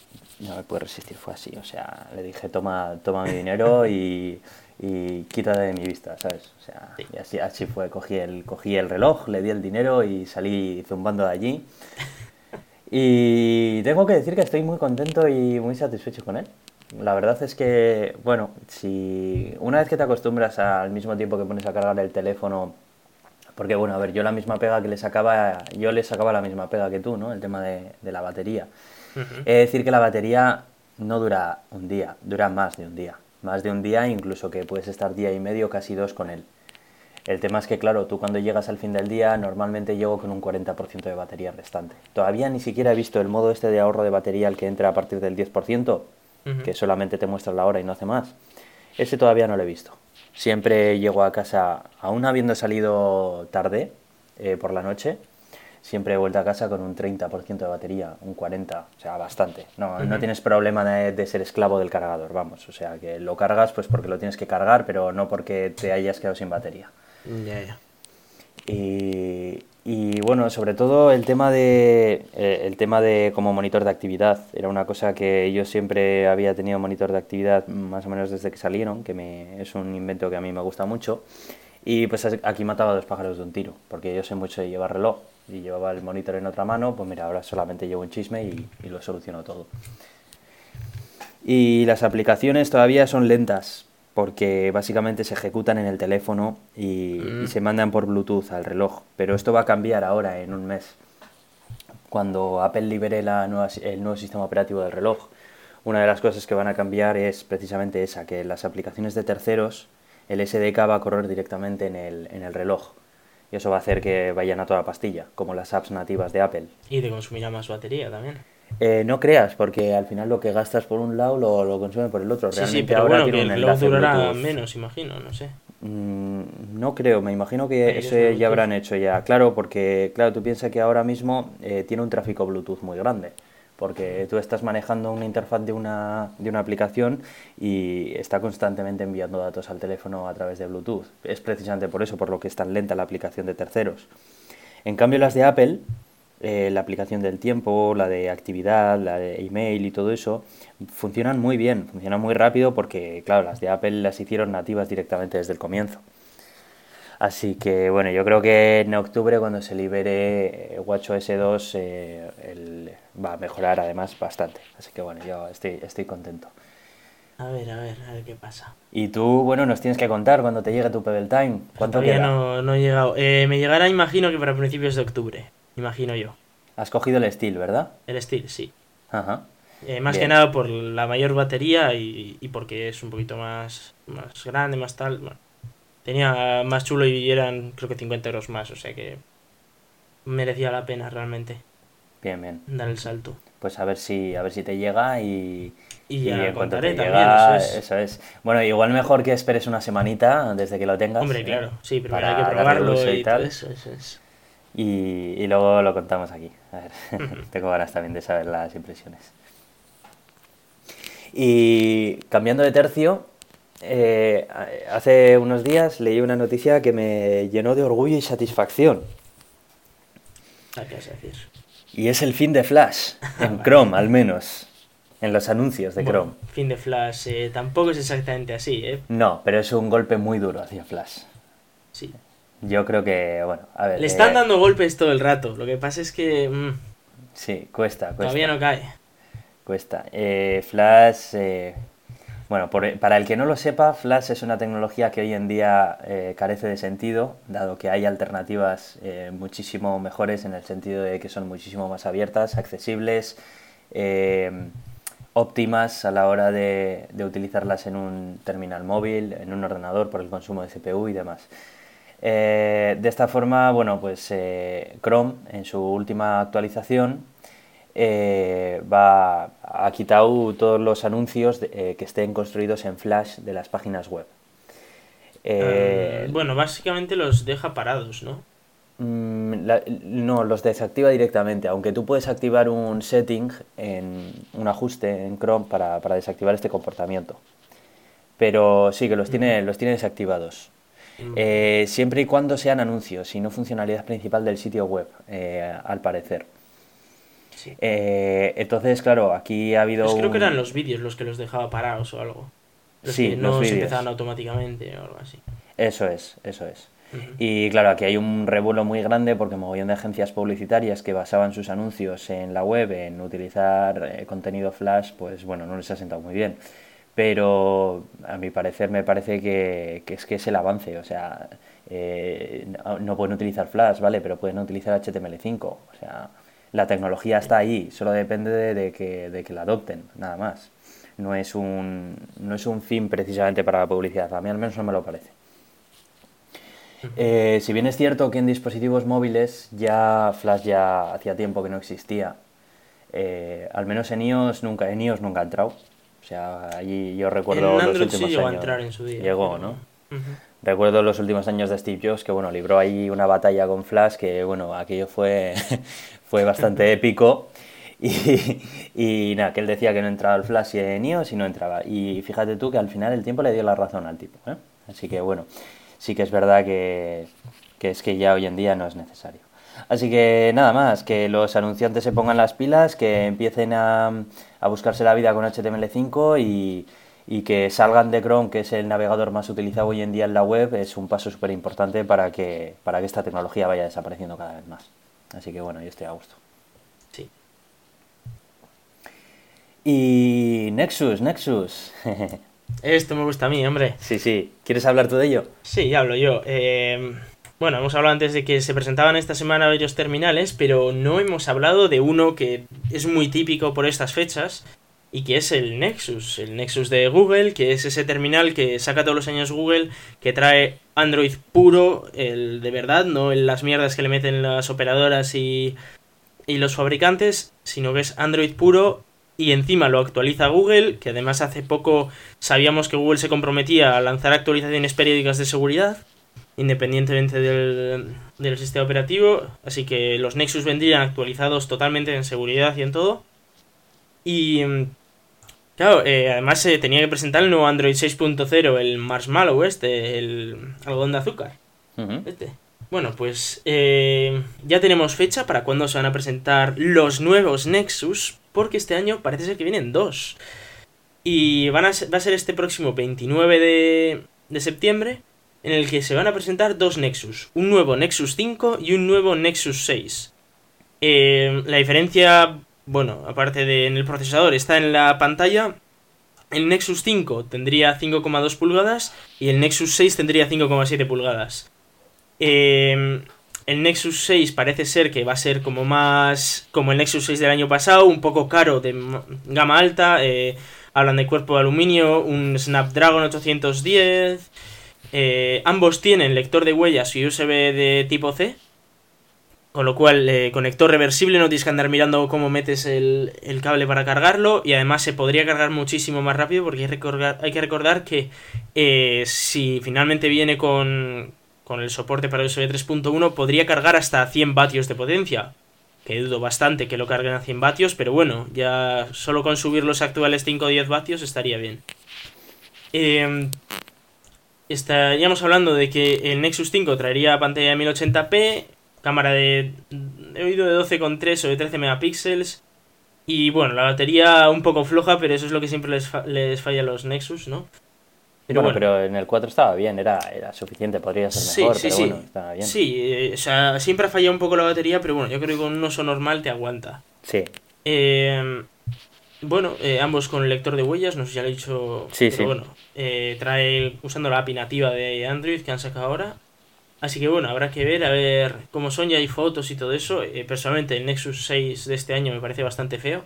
No me pude resistir, fue así. O sea, le dije, toma, toma mi dinero y y quítate de mi vista, ¿sabes? O sea, y así, así fue, cogí el, cogí el reloj, le di el dinero y salí zumbando de allí. Y tengo que decir que estoy muy contento y muy satisfecho con él. La verdad es que, bueno, si una vez que te acostumbras al mismo tiempo que pones a cargar el teléfono, porque bueno, a ver, yo la misma pega que le sacaba, yo le sacaba la misma pega que tú, ¿no? El tema de, de la batería. Es decir, que la batería no dura un día, dura más de un día más de un día, incluso que puedes estar día y medio, casi dos con él. El tema es que, claro, tú cuando llegas al fin del día, normalmente llego con un 40% de batería restante. Todavía ni siquiera he visto el modo este de ahorro de batería, el que entra a partir del 10%, que solamente te muestra la hora y no hace más. Ese todavía no lo he visto. Siempre llego a casa, aún habiendo salido tarde eh, por la noche, siempre he vuelto a casa con un 30% de batería, un 40%, o sea, bastante. No, no tienes problema de, ser esclavo del cargador, vamos. O sea, que lo cargas pues porque lo tienes que cargar, pero no porque te hayas quedado sin batería. Ya, ya. Y, y, bueno, sobre todo el tema de eh, el tema de como monitor de actividad. Era una cosa que yo siempre había tenido monitor de actividad más o menos desde que salieron, que es un invento que a mí me gusta mucho. Y pues aquí mataba dos pájaros de un tiro, porque yo sé mucho de llevar reloj y llevaba el monitor en otra mano, pues mira, ahora solamente llevo un chisme y, lo soluciono todo. Y las aplicaciones todavía son lentas, porque básicamente se ejecutan en el teléfono y, mm. se mandan por Bluetooth al reloj. Pero esto va a cambiar ahora, en un mes. Cuando Apple libere la nueva, el nuevo sistema operativo del reloj, una de las cosas que van a cambiar es precisamente esa, que las aplicaciones de terceros, el SDK va a correr directamente en el, en el reloj y eso va a hacer que vayan a toda pastilla, como las apps nativas de Apple. Y te consumirá más batería también. Eh, no creas, porque al final lo que gastas por un lado lo, lo consume por el otro. Sí, sí, Realmente pero ahora bueno, tiene que un durará Bluetooth. menos, imagino, no sé. Mm, No creo, me imagino que Ahí eso ya habrán hecho ya. Claro, porque claro, tú piensas que ahora mismo eh, tiene un tráfico Bluetooth muy grande. Porque tú estás manejando una interfaz de una, de una aplicación y está constantemente enviando datos al teléfono a través de Bluetooth. Es precisamente por eso, por lo que es tan lenta la aplicación de terceros. En cambio, las de Apple, eh, la aplicación del tiempo, la de actividad, la de email y todo eso, funcionan muy bien, funcionan muy rápido porque, claro, las de Apple las hicieron nativas directamente desde el comienzo. Así que, bueno, yo creo que en octubre, cuando se libere eh, WatchOS 2, eh, el- va a mejorar además bastante. Así que, bueno, yo estoy, estoy contento. A ver, a ver, a ver qué pasa. Y tú, bueno, nos tienes que contar cuando te llegue tu Pebble Time. ¿Cuánto Todavía queda? no, no he llegado. Eh, me llegará, imagino que para principios de octubre. Imagino yo. Has cogido el Steel, ¿verdad? El Steel, sí. Ajá. Eh, más Bien. que nada por la mayor batería y, y porque es un poquito más, más grande, más tal. Bueno, tenía más chulo y eran creo que 50 euros más, o sea que merecía la pena realmente Bien, bien. dar el salto. Pues a ver si, a ver si te llega y, Y ya en cuanto contaré te también, llega, eso es. eso es. Bueno, igual mejor que esperes una semanita desde que lo tengas. Hombre, ¿eh? claro, sí, pero para hay que probarlo y, todo eso, eso es. Y, y luego lo contamos aquí. A ver, tengo ganas también de saber las impresiones. Y cambiando de tercio, eh, hace unos días leí una noticia que me llenó de orgullo y satisfacción. Ah, ¿Qué vas a decir? Y es el fin de Flash, en Chrome al menos, en los anuncios de Bueno, Chrome. fin de Flash, eh, tampoco es exactamente así, ¿eh? No, pero es un golpe muy duro hacia Flash. Sí. Yo creo que, bueno, a ver. Le están eh, dando golpes todo el rato, lo que pasa es que mm, Sí, cuesta, cuesta. todavía no cae. Cuesta. Eh, Flash, eh, bueno, por- para el que no lo sepa, Flash es una tecnología que hoy en día eh, carece de sentido, dado que hay alternativas eh, muchísimo mejores en el sentido de que son muchísimo más abiertas, accesibles, eh, óptimas a la hora de, de utilizarlas en un terminal móvil, en un ordenador por el consumo de CPU y demás. Eh, de esta forma, bueno, pues eh, Chrome en su última actualización eh, va, ha quitado todos los anuncios de- que estén construidos en Flash de las páginas web. Bueno, básicamente los deja parados, ¿no? mm, la- no, los desactiva directamente, aunque tú puedes activar un setting, en, un ajuste en Chrome para, para desactivar este comportamiento. Pero sí que los tiene, los tiene desactivados. Mm. Eh, siempre y cuando sean anuncios y no funcionalidad principal del sitio web, eh, al parecer. Sí. Eh, entonces, claro, aquí ha habido. Pues creo que eran los vídeos los que los dejaba parados o algo. Los Sí, que los no se vídeos. empezaban automáticamente o algo así. Eso es, eso es. Y claro, aquí hay un revuelo muy grande porque mogollón de agencias publicitarias que basaban sus anuncios en la web, en utilizar eh, contenido flash, pues bueno, no les ha sentado muy bien. Pero a mi parecer me parece que, es que es el avance, o sea, eh, no, pueden utilizar flash, ¿vale? Pero pueden utilizar HTML5, o sea, la tecnología está ahí, solo depende de, de que, de que la adopten, nada más. No es un, no es un fin precisamente para la publicidad, a mí al menos no me lo parece. Eh, si bien es cierto que en dispositivos móviles ya Flash ya hacía tiempo que no existía, eh, al menos en iOS nunca, en iOS nunca ha entrado. O sea, allí yo recuerdo los últimos sí llegó a años. entrar en su día. Llegó, ¿no? Recuerdo los últimos años de Steve Jobs que bueno, libró ahí una batalla con Flash que bueno, aquello fue, fue bastante épico. Y, y nada, que él decía que no entraba el Flash en iOS y no entraba. Y fíjate tú que al final el tiempo le dio la razón al tipo. ¿eh? Así que bueno, sí que es verdad que, que es que ya hoy en día no es necesario. Así que nada más, que los anunciantes se pongan las pilas, que empiecen a, a buscarse la vida con HTML5 y, y que salgan de Chrome, que es el navegador más utilizado hoy en día en la web, es un paso súper importante para que, para que esta tecnología vaya desapareciendo cada vez más. Así que bueno, yo estoy a gusto. Sí. Y Nexus, Nexus. Esto me gusta a mí, hombre. sí, sí. ¿Quieres hablar tú de ello? Sí, hablo yo. Eh, bueno, hemos hablado antes de que se presentaban esta semana varios terminales, pero no hemos hablado de uno que es muy típico por estas fechas y que es el Nexus. El Nexus de Google, que es ese terminal que saca todos los años Google, que trae Android puro, el de verdad, no en las mierdas que le meten las operadoras y y los fabricantes, sino que es Android puro y encima lo actualiza Google, que además hace poco sabíamos que Google se comprometía a lanzar actualizaciones periódicas de seguridad, independientemente del, del sistema operativo, así que los Nexus vendrían actualizados totalmente en seguridad y en todo. Y claro, eh, además se tenía que presentar el nuevo Android 6.0, el Marshmallow este, el algodón de azúcar. Este. Bueno, pues eh, ya tenemos fecha para cuándo se van a presentar los nuevos Nexus, porque este año parece ser que vienen dos. Y van a va a ser este próximo 29 de, de septiembre, en el que se van a presentar dos Nexus, un nuevo Nexus 5 y un nuevo Nexus 6. Eh, la diferencia, bueno, aparte de en el procesador, está en la pantalla. El Nexus 5 tendría 5,2 pulgadas y el Nexus 6 tendría 5,7 pulgadas. Eh, el Nexus 6 parece ser que va a ser como más como el Nexus 6 del año pasado, un poco caro, de gama alta. Eh, hablan de cuerpo de aluminio, un Snapdragon 810. Eh, ambos tienen lector de huellas y USB de tipo C. Con lo cual, eh, conector reversible, no tienes que andar mirando cómo metes el, cable para cargarlo. Y además se podría cargar muchísimo más rápido porque hay que recordar que eh, si finalmente viene con, con el soporte para USB 3.1 podría cargar hasta 100 vatios de potencia. Que dudo bastante que lo carguen a 100 vatios, pero bueno, ya solo con subir los actuales 5 o 10 vatios estaría bien. Eh, estaríamos hablando de que el Nexus 5 traería pantalla de 1080p, cámara de, he oído de 12,3 o de 13 megapíxeles. Y bueno, la batería un poco floja, pero eso es lo que siempre les, fa les falla a los Nexus, ¿no? Pero bueno, bueno, pero en el 4 estaba bien, era, era suficiente, podría ser mejor, sí, sí, pero sí. bueno, estaba bien. Sí, eh, o sea, siempre ha fallado un poco la batería, pero bueno, yo creo que con un uso normal te aguanta. Sí. Eh, bueno, eh, ambos con lector de huellas, no sé si ya lo he dicho, sí, pero sí. bueno, eh, trae usando la API nativa de Android que han sacado ahora. Así que bueno, habrá que ver, a ver cómo son, ya hay fotos y todo eso. Eh, personalmente el Nexus 6 de este año me parece bastante feo.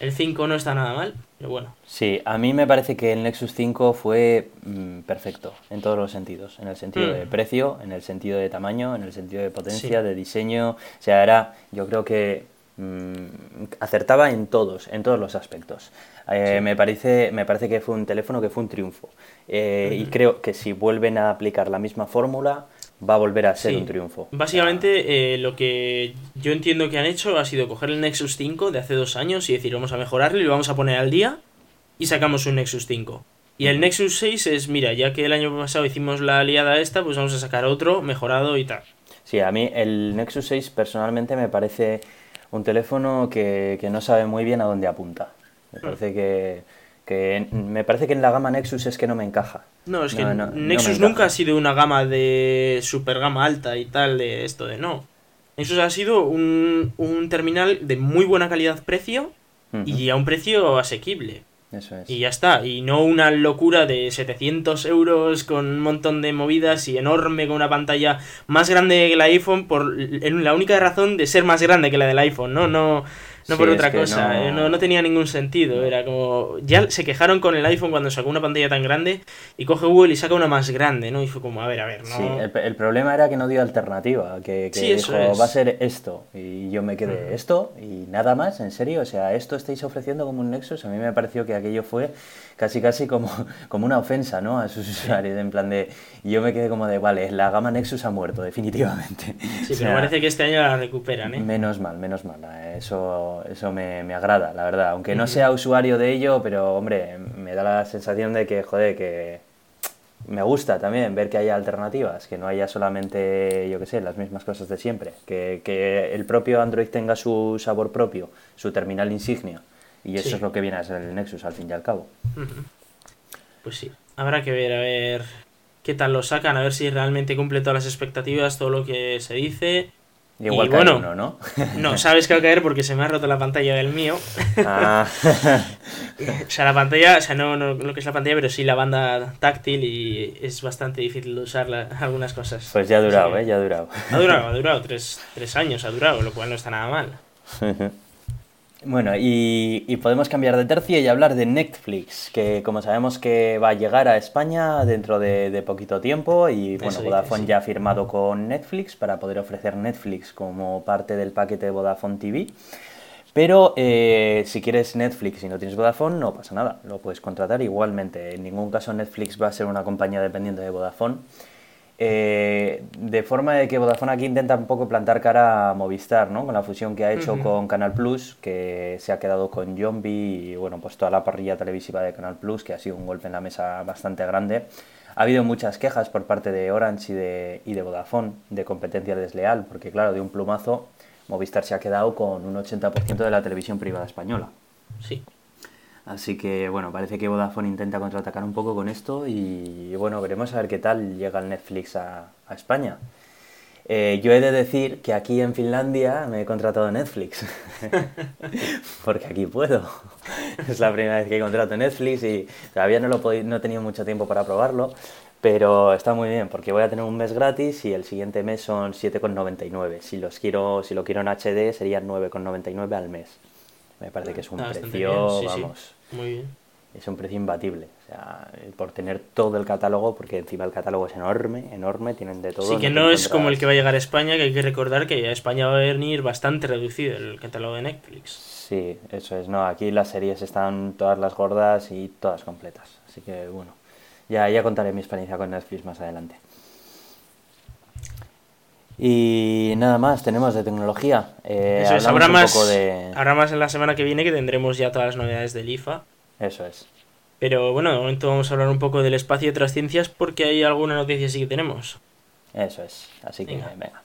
El 5 no está nada mal, pero bueno. Sí, a mí me parece que el Nexus 5 fue mmm, perfecto en todos los sentidos. En el sentido mm. de precio, en el sentido de tamaño, en el sentido de potencia, sí. de diseño. O sea, era, yo creo que acertaba en todos, en todos los aspectos. Eh, sí. me, parece, me parece que fue un teléfono que fue un triunfo. Eh, mm. Y creo que si vuelven a aplicar la misma fórmula, va a volver a ser sí. un triunfo. Básicamente, eh, lo que yo entiendo que han hecho ha sido coger el Nexus 5 de hace dos años y decir, vamos a mejorarlo y lo vamos a poner al día y sacamos un Nexus 5. Y el Nexus 6 es, mira, ya que el año pasado hicimos la aliada esta, pues vamos a sacar otro mejorado y tal. Sí, a mí el Nexus 6 personalmente me parece un teléfono que, que no sabe muy bien a dónde apunta. Me parece que, que, me parece que en la gama Nexus es que no me encaja. No, es que no, no, Nexus no nunca ha sido una gama de super gama alta y tal de esto de no. Nexus ha sido un, un terminal de muy buena calidad-precio uh -huh. y a un precio asequible. Eso es. Y ya está. Y no una locura de 700 euros con un montón de movidas y enorme con una pantalla más grande que el iPhone por la única razón de ser más grande que la del iPhone, ¿no? No, no sí, por otra cosa, no... Eh, no... No, tenía ningún sentido, era como... Ya se quejaron con el iPhone cuando sacó una pantalla tan grande y coge Google y saca una más grande, ¿no? Y fue como, a ver, a ver, ¿no? Sí, el, el problema era que no dio alternativa, que, que sí, dijo, es. va a ser esto, y yo me quedé, ¿esto? Y nada más, en serio, o sea, ¿esto estáis ofreciendo como un Nexus? A mí me pareció que aquello fue casi casi como, como una ofensa, ¿no? A sus usuarios, en plan de... Y yo me quedé como de, vale, la gama Nexus ha muerto, definitivamente. Sí, o sea, pero parece que este año la recuperan, ¿eh? Menos mal, menos mal, eso, eso me, me agrada, la verdad. Aunque no sea usuario de ello, pero hombre, me da la sensación de que, joder, que me gusta también ver que haya alternativas, que no haya solamente, yo qué sé, las mismas cosas de siempre. Que, que el propio Android tenga su sabor propio, su terminal insignia. Y eso sí. es lo que viene a ser el Nexus al fin y al cabo. Pues sí, habrá que ver, a ver qué tal lo sacan, a ver si realmente cumple todas las expectativas, todo lo que se dice. Igual y bueno, uno, ¿no? no, sabes que va a caer porque se me ha roto la pantalla del mío. Ah. o sea, la pantalla, o sea, no, no, lo que es la pantalla, pero sí la banda táctil y es bastante difícil de usar la, algunas cosas. Pues ya ha durado, sí. ¿eh? Ya ha durado. Ha durado, ha durado, tres, tres años ha durado, lo cual no está nada mal. Bueno, y, podemos cambiar de tercio y hablar de Netflix, que como sabemos que va a llegar a España dentro de, poquito tiempo y bueno, Vodafone ya ha firmado con Netflix para poder ofrecer Netflix como parte del paquete de Vodafone TV. Pero eh, si quieres Netflix y no tienes Vodafone, no pasa nada, lo puedes contratar igualmente. En ningún caso Netflix va a ser una compañía dependiente de Vodafone eh, de forma de que Vodafone aquí intenta un poco plantar cara a Movistar, ¿no? Con la fusión que ha hecho con Canal Plus, que se ha quedado con Zombie y bueno, pues toda la parrilla televisiva de Canal Plus, que ha sido un golpe en la mesa bastante grande. Ha habido muchas quejas por parte de Orange y de, y de Vodafone de competencia desleal, porque claro, de un plumazo Movistar se ha quedado con un 80% de la televisión privada española. Sí. Así que bueno, parece que Vodafone intenta contraatacar un poco con esto y bueno, veremos a ver qué tal llega el Netflix a, España. Eh, yo he de decir que aquí en Finlandia me he contratado Netflix, porque aquí puedo. es la primera vez que contrato Netflix y todavía no, lo no he tenido mucho tiempo para probarlo, pero está muy bien porque voy a tener un mes gratis y el siguiente mes son 7,99. Si, los quiero, si lo quiero en HD serían 9,99 al mes. Me parece que es un precio, vamos, muy bien. Es un precio imbatible. O sea, por tener todo el catálogo, porque encima el catálogo es enorme, enorme, tienen de todo. Sí, que no es como el que va a llegar a España, que hay que recordar que a España va a venir bastante reducido el catálogo de Netflix. Sí, eso es. No, aquí las series están todas las gordas y todas completas. Así que bueno, ya, ya contaré mi experiencia con Netflix más adelante. Y nada más, tenemos de tecnología. Eh, Eso es, habrá más, habrá más en la semana que viene que tendremos ya todas las novedades del IFA. Eso es. Pero bueno, de momento vamos a hablar un poco del espacio y otras ciencias porque hay alguna noticia sí que tenemos. Eso es, así que venga.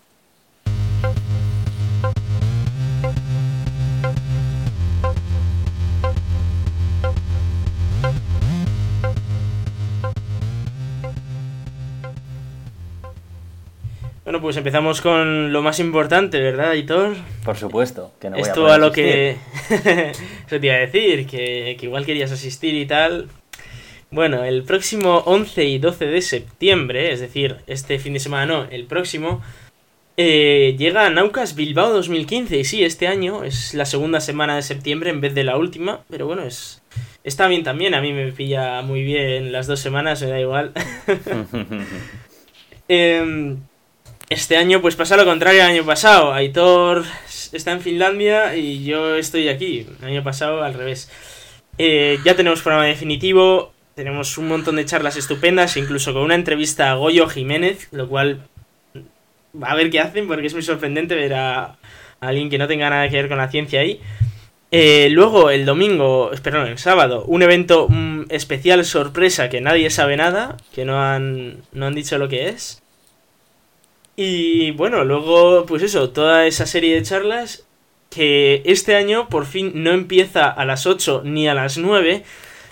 Pues empezamos con lo más importante, ¿verdad, Editor? Por supuesto, que no voy Esto a, a lo que... Eso te iba a decir, que, igual querías asistir y tal. Bueno, el próximo 11 y 12 de septiembre, es decir, este fin de semana no, el próximo, eh, llega a Naucas Bilbao 2015. Y sí, este año es la segunda semana de septiembre en vez de la última, pero bueno, es... Está bien también, a mí me pilla muy bien las dos semanas, me da igual. eh, este año pues pasa lo contrario al año pasado. Aitor está en Finlandia y yo estoy aquí. El año pasado al revés. Eh, ya tenemos programa definitivo, tenemos un montón de charlas estupendas, incluso con una entrevista a Goyo Jiménez, lo cual va a ver qué hacen porque es muy sorprendente ver a, alguien que no tenga nada que ver con la ciencia ahí. Eh, luego el domingo, perdón, el sábado, un evento mm, especial sorpresa que nadie sabe nada, que no han, no han dicho lo que es. Y bueno, luego, pues eso, toda esa serie de charlas que este año por fin no empieza a las 8 ni a las 9,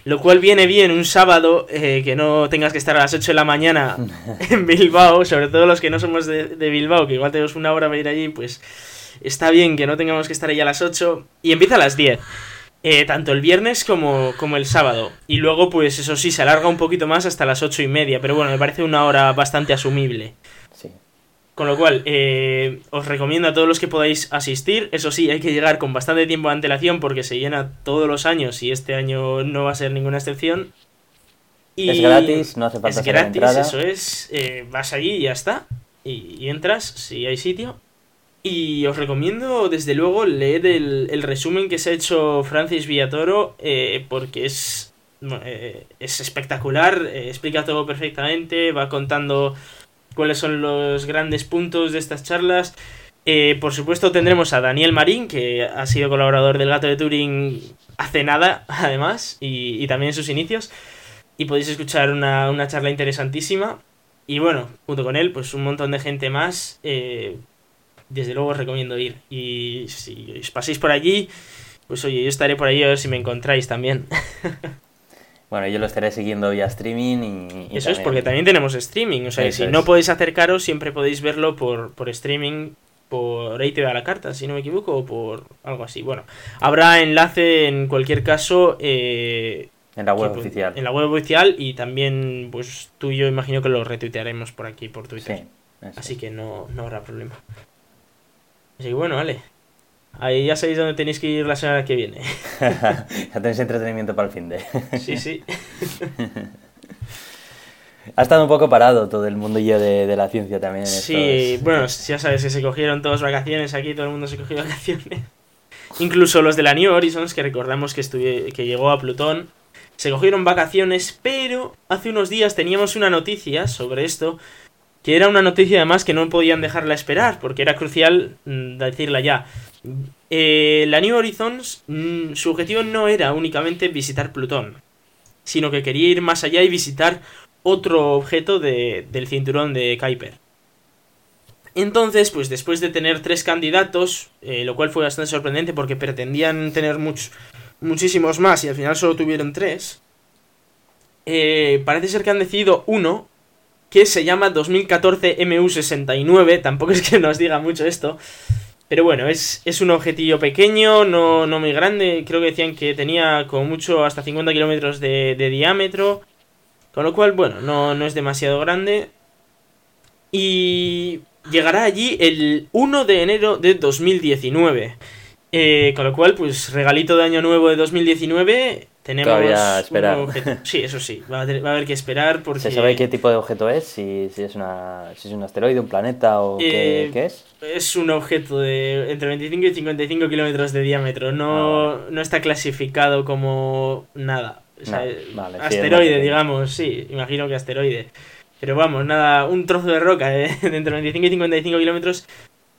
lo cual viene bien un sábado eh, que no tengas que estar a las 8 de la mañana en Bilbao, sobre todo los que no somos de, Bilbao, que igual tenemos una hora para ir allí, pues está bien que no tengamos que estar ahí a las 8 y empieza a las 10. Eh, tanto el viernes como, como el sábado. Y luego, pues eso sí, se alarga un poquito más hasta las ocho y media. Pero bueno, me parece una hora bastante asumible. Con lo cual, eh, os recomiendo a todos los que podáis asistir. Eso sí, hay que llegar con bastante tiempo de antelación porque se llena todos los años y este año no va a ser ninguna excepción. Y es gratis, no hace falta Es gratis, eso es. Eh, vas allí y ya está. Y, entras si hay sitio. Y os recomiendo, desde luego, leer el, resumen que se ha hecho Francis Villatoro eh, porque es, es espectacular, explica todo perfectamente, va contando cuáles son los grandes puntos de estas charlas. Eh, por supuesto tendremos a Daniel Marín, que ha sido colaborador del Gato de Turing hace nada, además, y, también en sus inicios. Y podéis escuchar una, charla interesantísima. Y bueno, junto con él, pues un montón de gente más. Eh, desde luego os recomiendo ir. Y si os paséis por allí, pues oye, yo estaré por allí a ver si me encontráis también. Bueno, yo lo estaré siguiendo vía streaming y... Eso es porque también tenemos streaming, o sea, si no podéis acercaros, siempre podéis verlo por, por streaming, por ITV a la carta, si no me equivoco, o por algo así. Bueno, habrá enlace en cualquier caso... Eh, en la web oficial. En la web oficial y también, pues tú y yo imagino que lo retuitearemos por aquí, por Twitter. Sí, así que no, no habrá problema. Así que bueno, vale. Ahí ya sabéis dónde tenéis que ir la semana que viene. ya tenéis entretenimiento para el fin de. sí, sí. Ha estado un poco parado todo el mundillo de, de la ciencia también. sí, bueno, ya sabes que se cogieron todas vacaciones aquí, todo el mundo se cogió vacaciones. Incluso los de la New Horizons, que recordamos que, que llegó a Plutón, se cogieron vacaciones, pero hace unos días teníamos una noticia sobre esto, que era una noticia además que no podían dejarla esperar, porque era crucial mm, decirla ya. Eh, la New Horizons, mm, su objetivo no era únicamente visitar Plutón, sino que quería ir más allá y visitar otro objeto del cinturón de Kuiper. Entonces, pues después de tener tres candidatos, eh, lo cual fue bastante sorprendente porque pretendían tener muchísimos más y al final solo tuvieron tres, eh, parece ser que han decidido uno que se llama 2014 MU69, tampoco es que nos diga mucho esto, pero bueno, es, es un objetillo pequeño, no, no, muy grande, creo que decían que tenía como mucho hasta 50 kilómetros de, diámetro, con lo cual, bueno, no, no es demasiado grande. Y llegará allí el 1 de enero de 2019. Eh, con lo cual, pues regalito de año nuevo de 2019. Tenemos Todavía esperar. Sí, eso sí, va a, haber que esperar porque... ¿Se sabe qué tipo de objeto es? Si, es, una, si es un asteroide, un planeta o qué, eh, es. Es un objeto de entre 25 y 55 kilómetros de diámetro. No, ah, no está clasificado como nada. asteroide, digamos, sí, imagino que asteroide. Pero vamos, nada, un trozo de roca ¿eh? de entre 25 y 55 kilómetros.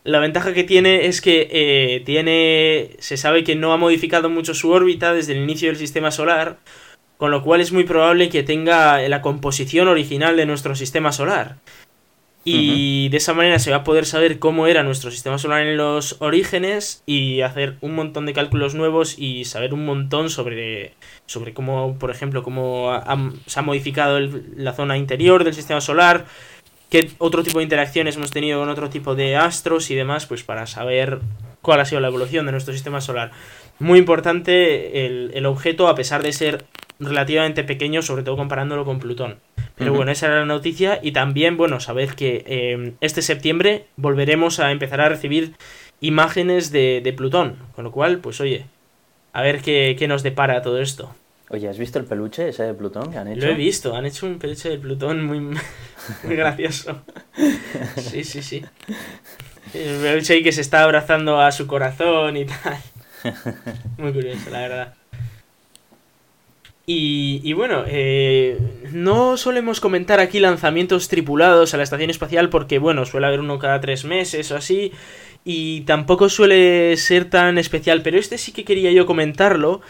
La ventaja que tiene es que eh, tiene. Se sabe que no ha modificado mucho su órbita desde el inicio del sistema solar. Con lo cual es muy probable que tenga la composición original de nuestro sistema solar. Y de esa manera se va a poder saber cómo era nuestro sistema solar en los orígenes y hacer un montón de cálculos nuevos y saber un montón sobre, sobre cómo, por ejemplo, cómo se ha modificado la zona interior del sistema solar, qué otro tipo de interacciones hemos tenido con otro tipo de astros y demás, pues para saber cuál ha sido la evolución de nuestro sistema solar. Muy importante el, el objeto, a pesar de ser relativamente pequeño, sobre todo comparándolo con Plutón. Pero bueno, esa era la noticia y también, bueno, saber que eh, este septiembre volveremos a empezar a recibir imágenes de, Plutón, con lo cual, pues oye, a ver qué, nos depara todo esto. Oye, ¿has visto el peluche ese de Plutón que han hecho? Lo he visto, han hecho un peluche de Plutón muy, muy gracioso. Sí, sí, sí. El peluche ahí que se está abrazando a su corazón y tal. Muy curioso, la verdad. Y, bueno, eh, no solemos comentar aquí lanzamientos tripulados a la estación espacial porque, bueno, suele haber uno cada tres meses o así, y tampoco suele ser tan especial, pero este sí que quería yo comentarlo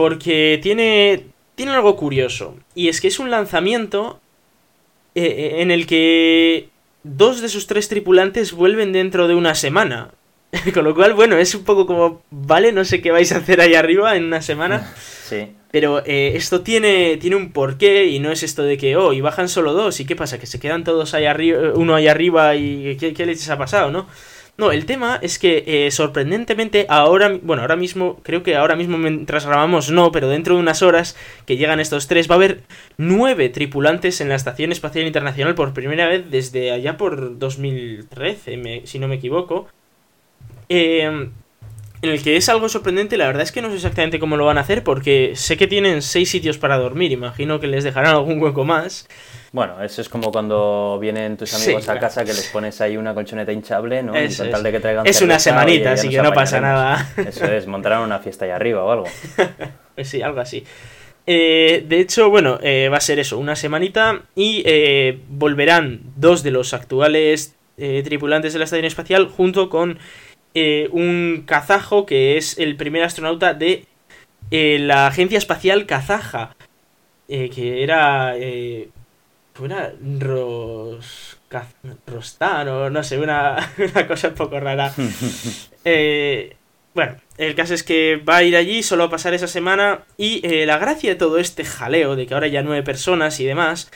porque tiene, tiene algo curioso, y es que es un lanzamiento eh, eh, en el que dos de sus tres tripulantes vuelven dentro de una semana. Con lo cual, bueno, es un poco como, vale, no sé qué vais a hacer ahí arriba en una semana. Sí. Pero eh, esto tiene, tiene un porqué y no es esto de que, oh, y bajan solo dos, ¿y qué pasa? Que se quedan todos ahí arriba, uno ahí arriba y ¿qué, qué leches ha pasado, no? No, el tema es que eh, sorprendentemente ahora, bueno, ahora mismo, creo que ahora mismo mientras grabamos no, pero dentro de unas horas que llegan estos tres va a haber nueve tripulantes en la Estación Espacial Internacional por primera vez desde allá por 2013, si no me equivoco. Eh, en el que es algo sorprendente, la verdad es que no sé exactamente cómo lo van a hacer, porque sé que tienen seis sitios para dormir, imagino que les dejarán algún hueco más. Bueno, eso es como cuando vienen tus amigos a casa que les pones ahí una colchoneta hinchable, ¿no? Es, de que traigan es una semanita, así que no pasa nada. Eso es, montarán una fiesta ahí arriba o algo. sí, algo así. Eh, de hecho, bueno, eh, va a ser eso, una semanita y eh, volverán dos de los actuales tripulantes de la estación espacial junto con eh, un kazajo que es el primer astronauta de eh, la Agencia Espacial Kazaja, eh, que era... era Ros... Rostar o no sé, una, una cosa un poco rara. bueno, el caso es que va a ir allí, solo a pasar esa semana y la gracia de todo este jaleo, de que ahora ya nueve personas y demás,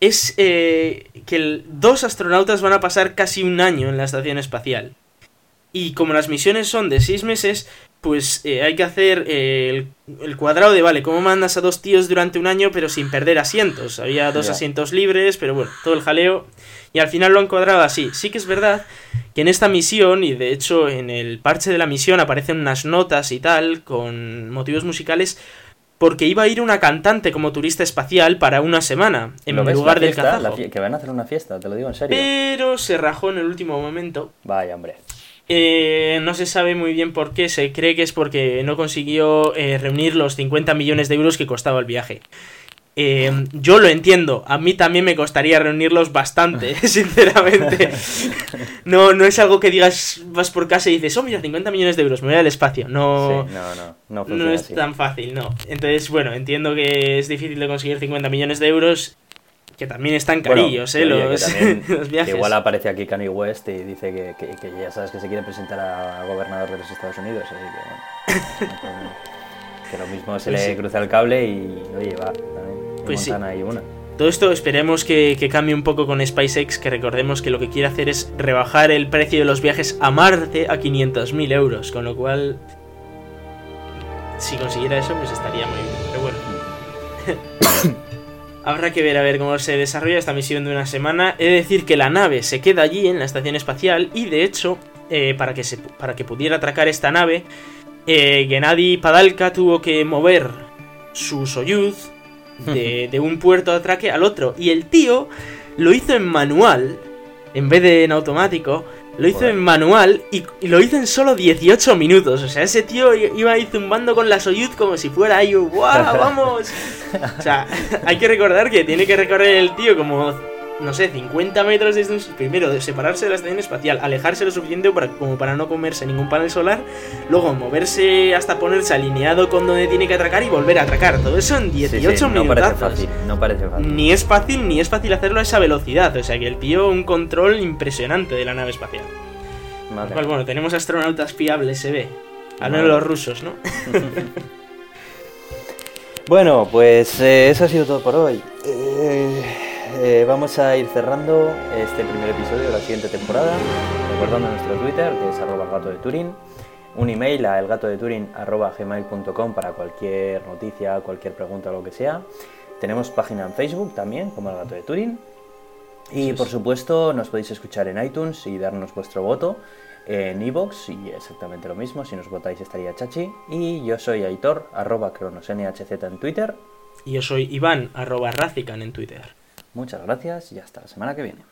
es que dos astronautas van a pasar casi un año en la estación espacial. Y como las misiones son de 6 meses, pues eh, hay que hacer eh, el, cuadrado de, vale, ¿cómo mandas a dos tíos durante un año pero sin perder asientos? Había dos asientos libres, pero bueno, todo el jaleo. Y al final lo han cuadrado así. Sí que es verdad que en esta misión, y de hecho en el parche de la misión aparecen unas notas y tal, con motivos musicales, porque iba a ir una cantante como turista espacial para una semana, en ¿Lo ves? lugar La del fiesta, la Que van a hacer una fiesta, te lo digo en serio. Pero se rajó en el último momento. Vaya, hombre. Eh, no se sabe muy bien por qué, se cree que es porque no consiguió eh, reunir los 50 millones de euros que costaba el viaje. Eh, yo lo entiendo, a mí también me costaría reunirlos bastante, sinceramente. No, no es algo que digas, vas por casa y dices, oh mira, 50 millones de euros, me voy al espacio. No, Sí, no, no, no no es así. tan fácil, no. Entonces, bueno, entiendo que es difícil de conseguir 50 millones de euros, que también están Bueno, carillos, que eh, los, también- los viajes. igual aparece aquí Kanye West y dice que, que- que ya sabes que se quiere presentar a gobernador de los Estados Unidos, así que bueno. que lo mismo se Pues le sí. cruza el cable y oye, va, también. Pues sí. Hay una. Todo esto esperemos que, que cambie un poco con SpaceX, que recordemos que lo que quiere hacer es rebajar el precio de los viajes a Marte a 500.000 euros, con lo cual, si consiguiera eso, pues estaría muy bien. Pero bueno. Habrá que ver a ver cómo se desarrolla esta misión de una semana. He de decir que la nave se queda allí en la estación espacial y de hecho, eh, para, que se, para que pudiera atracar esta nave, eh, Gennady Padalka tuvo que mover su Soyuz de, de un puerto de atraque al otro. Y el tío lo hizo en manual, en vez de en automático. Lo hizo Joder. en manual y, y lo hizo en solo 18 minutos. O sea, ese tío iba ahí zumbando con la Soyuz como si fuera ahí, ¡guau, vamos! O sea, hay que recordar que tiene que recorrer el tío como, no sé, 50 metros desde un... Primero, de separarse de la estación espacial, alejarse lo suficiente para, como para no comerse ningún panel solar, luego moverse hasta ponerse alineado con donde tiene que atracar y volver a atracar. Todo eso en 18 Sí, sí, no parece fácil, no parece fácil. Ni es fácil, ni es fácil hacerlo a esa velocidad. O sea que el tío, un control impresionante de la nave espacial. Madre Cual, bueno, tenemos astronautas fiables, se ve. Al menos los rusos, ¿no? Bueno, pues eh, eso ha sido todo por hoy. Eh, eh, vamos a ir cerrando este primer episodio de la siguiente temporada, recordando nuestro Twitter, que es arroba gato de Turín, un email a elgatodeturin.gmail.com para cualquier noticia, cualquier pregunta o lo que sea. Tenemos página en Facebook también, como el gato de Turín. Y por supuesto nos podéis escuchar en iTunes y darnos vuestro voto en iVoox y exactamente lo mismo, si nos votáis estaría chachi. Y yo soy Aitor, arroba cronosnhz en Twitter. Y yo soy Iván, arroba Razican en Twitter. Muchas gracias y hasta la semana que viene.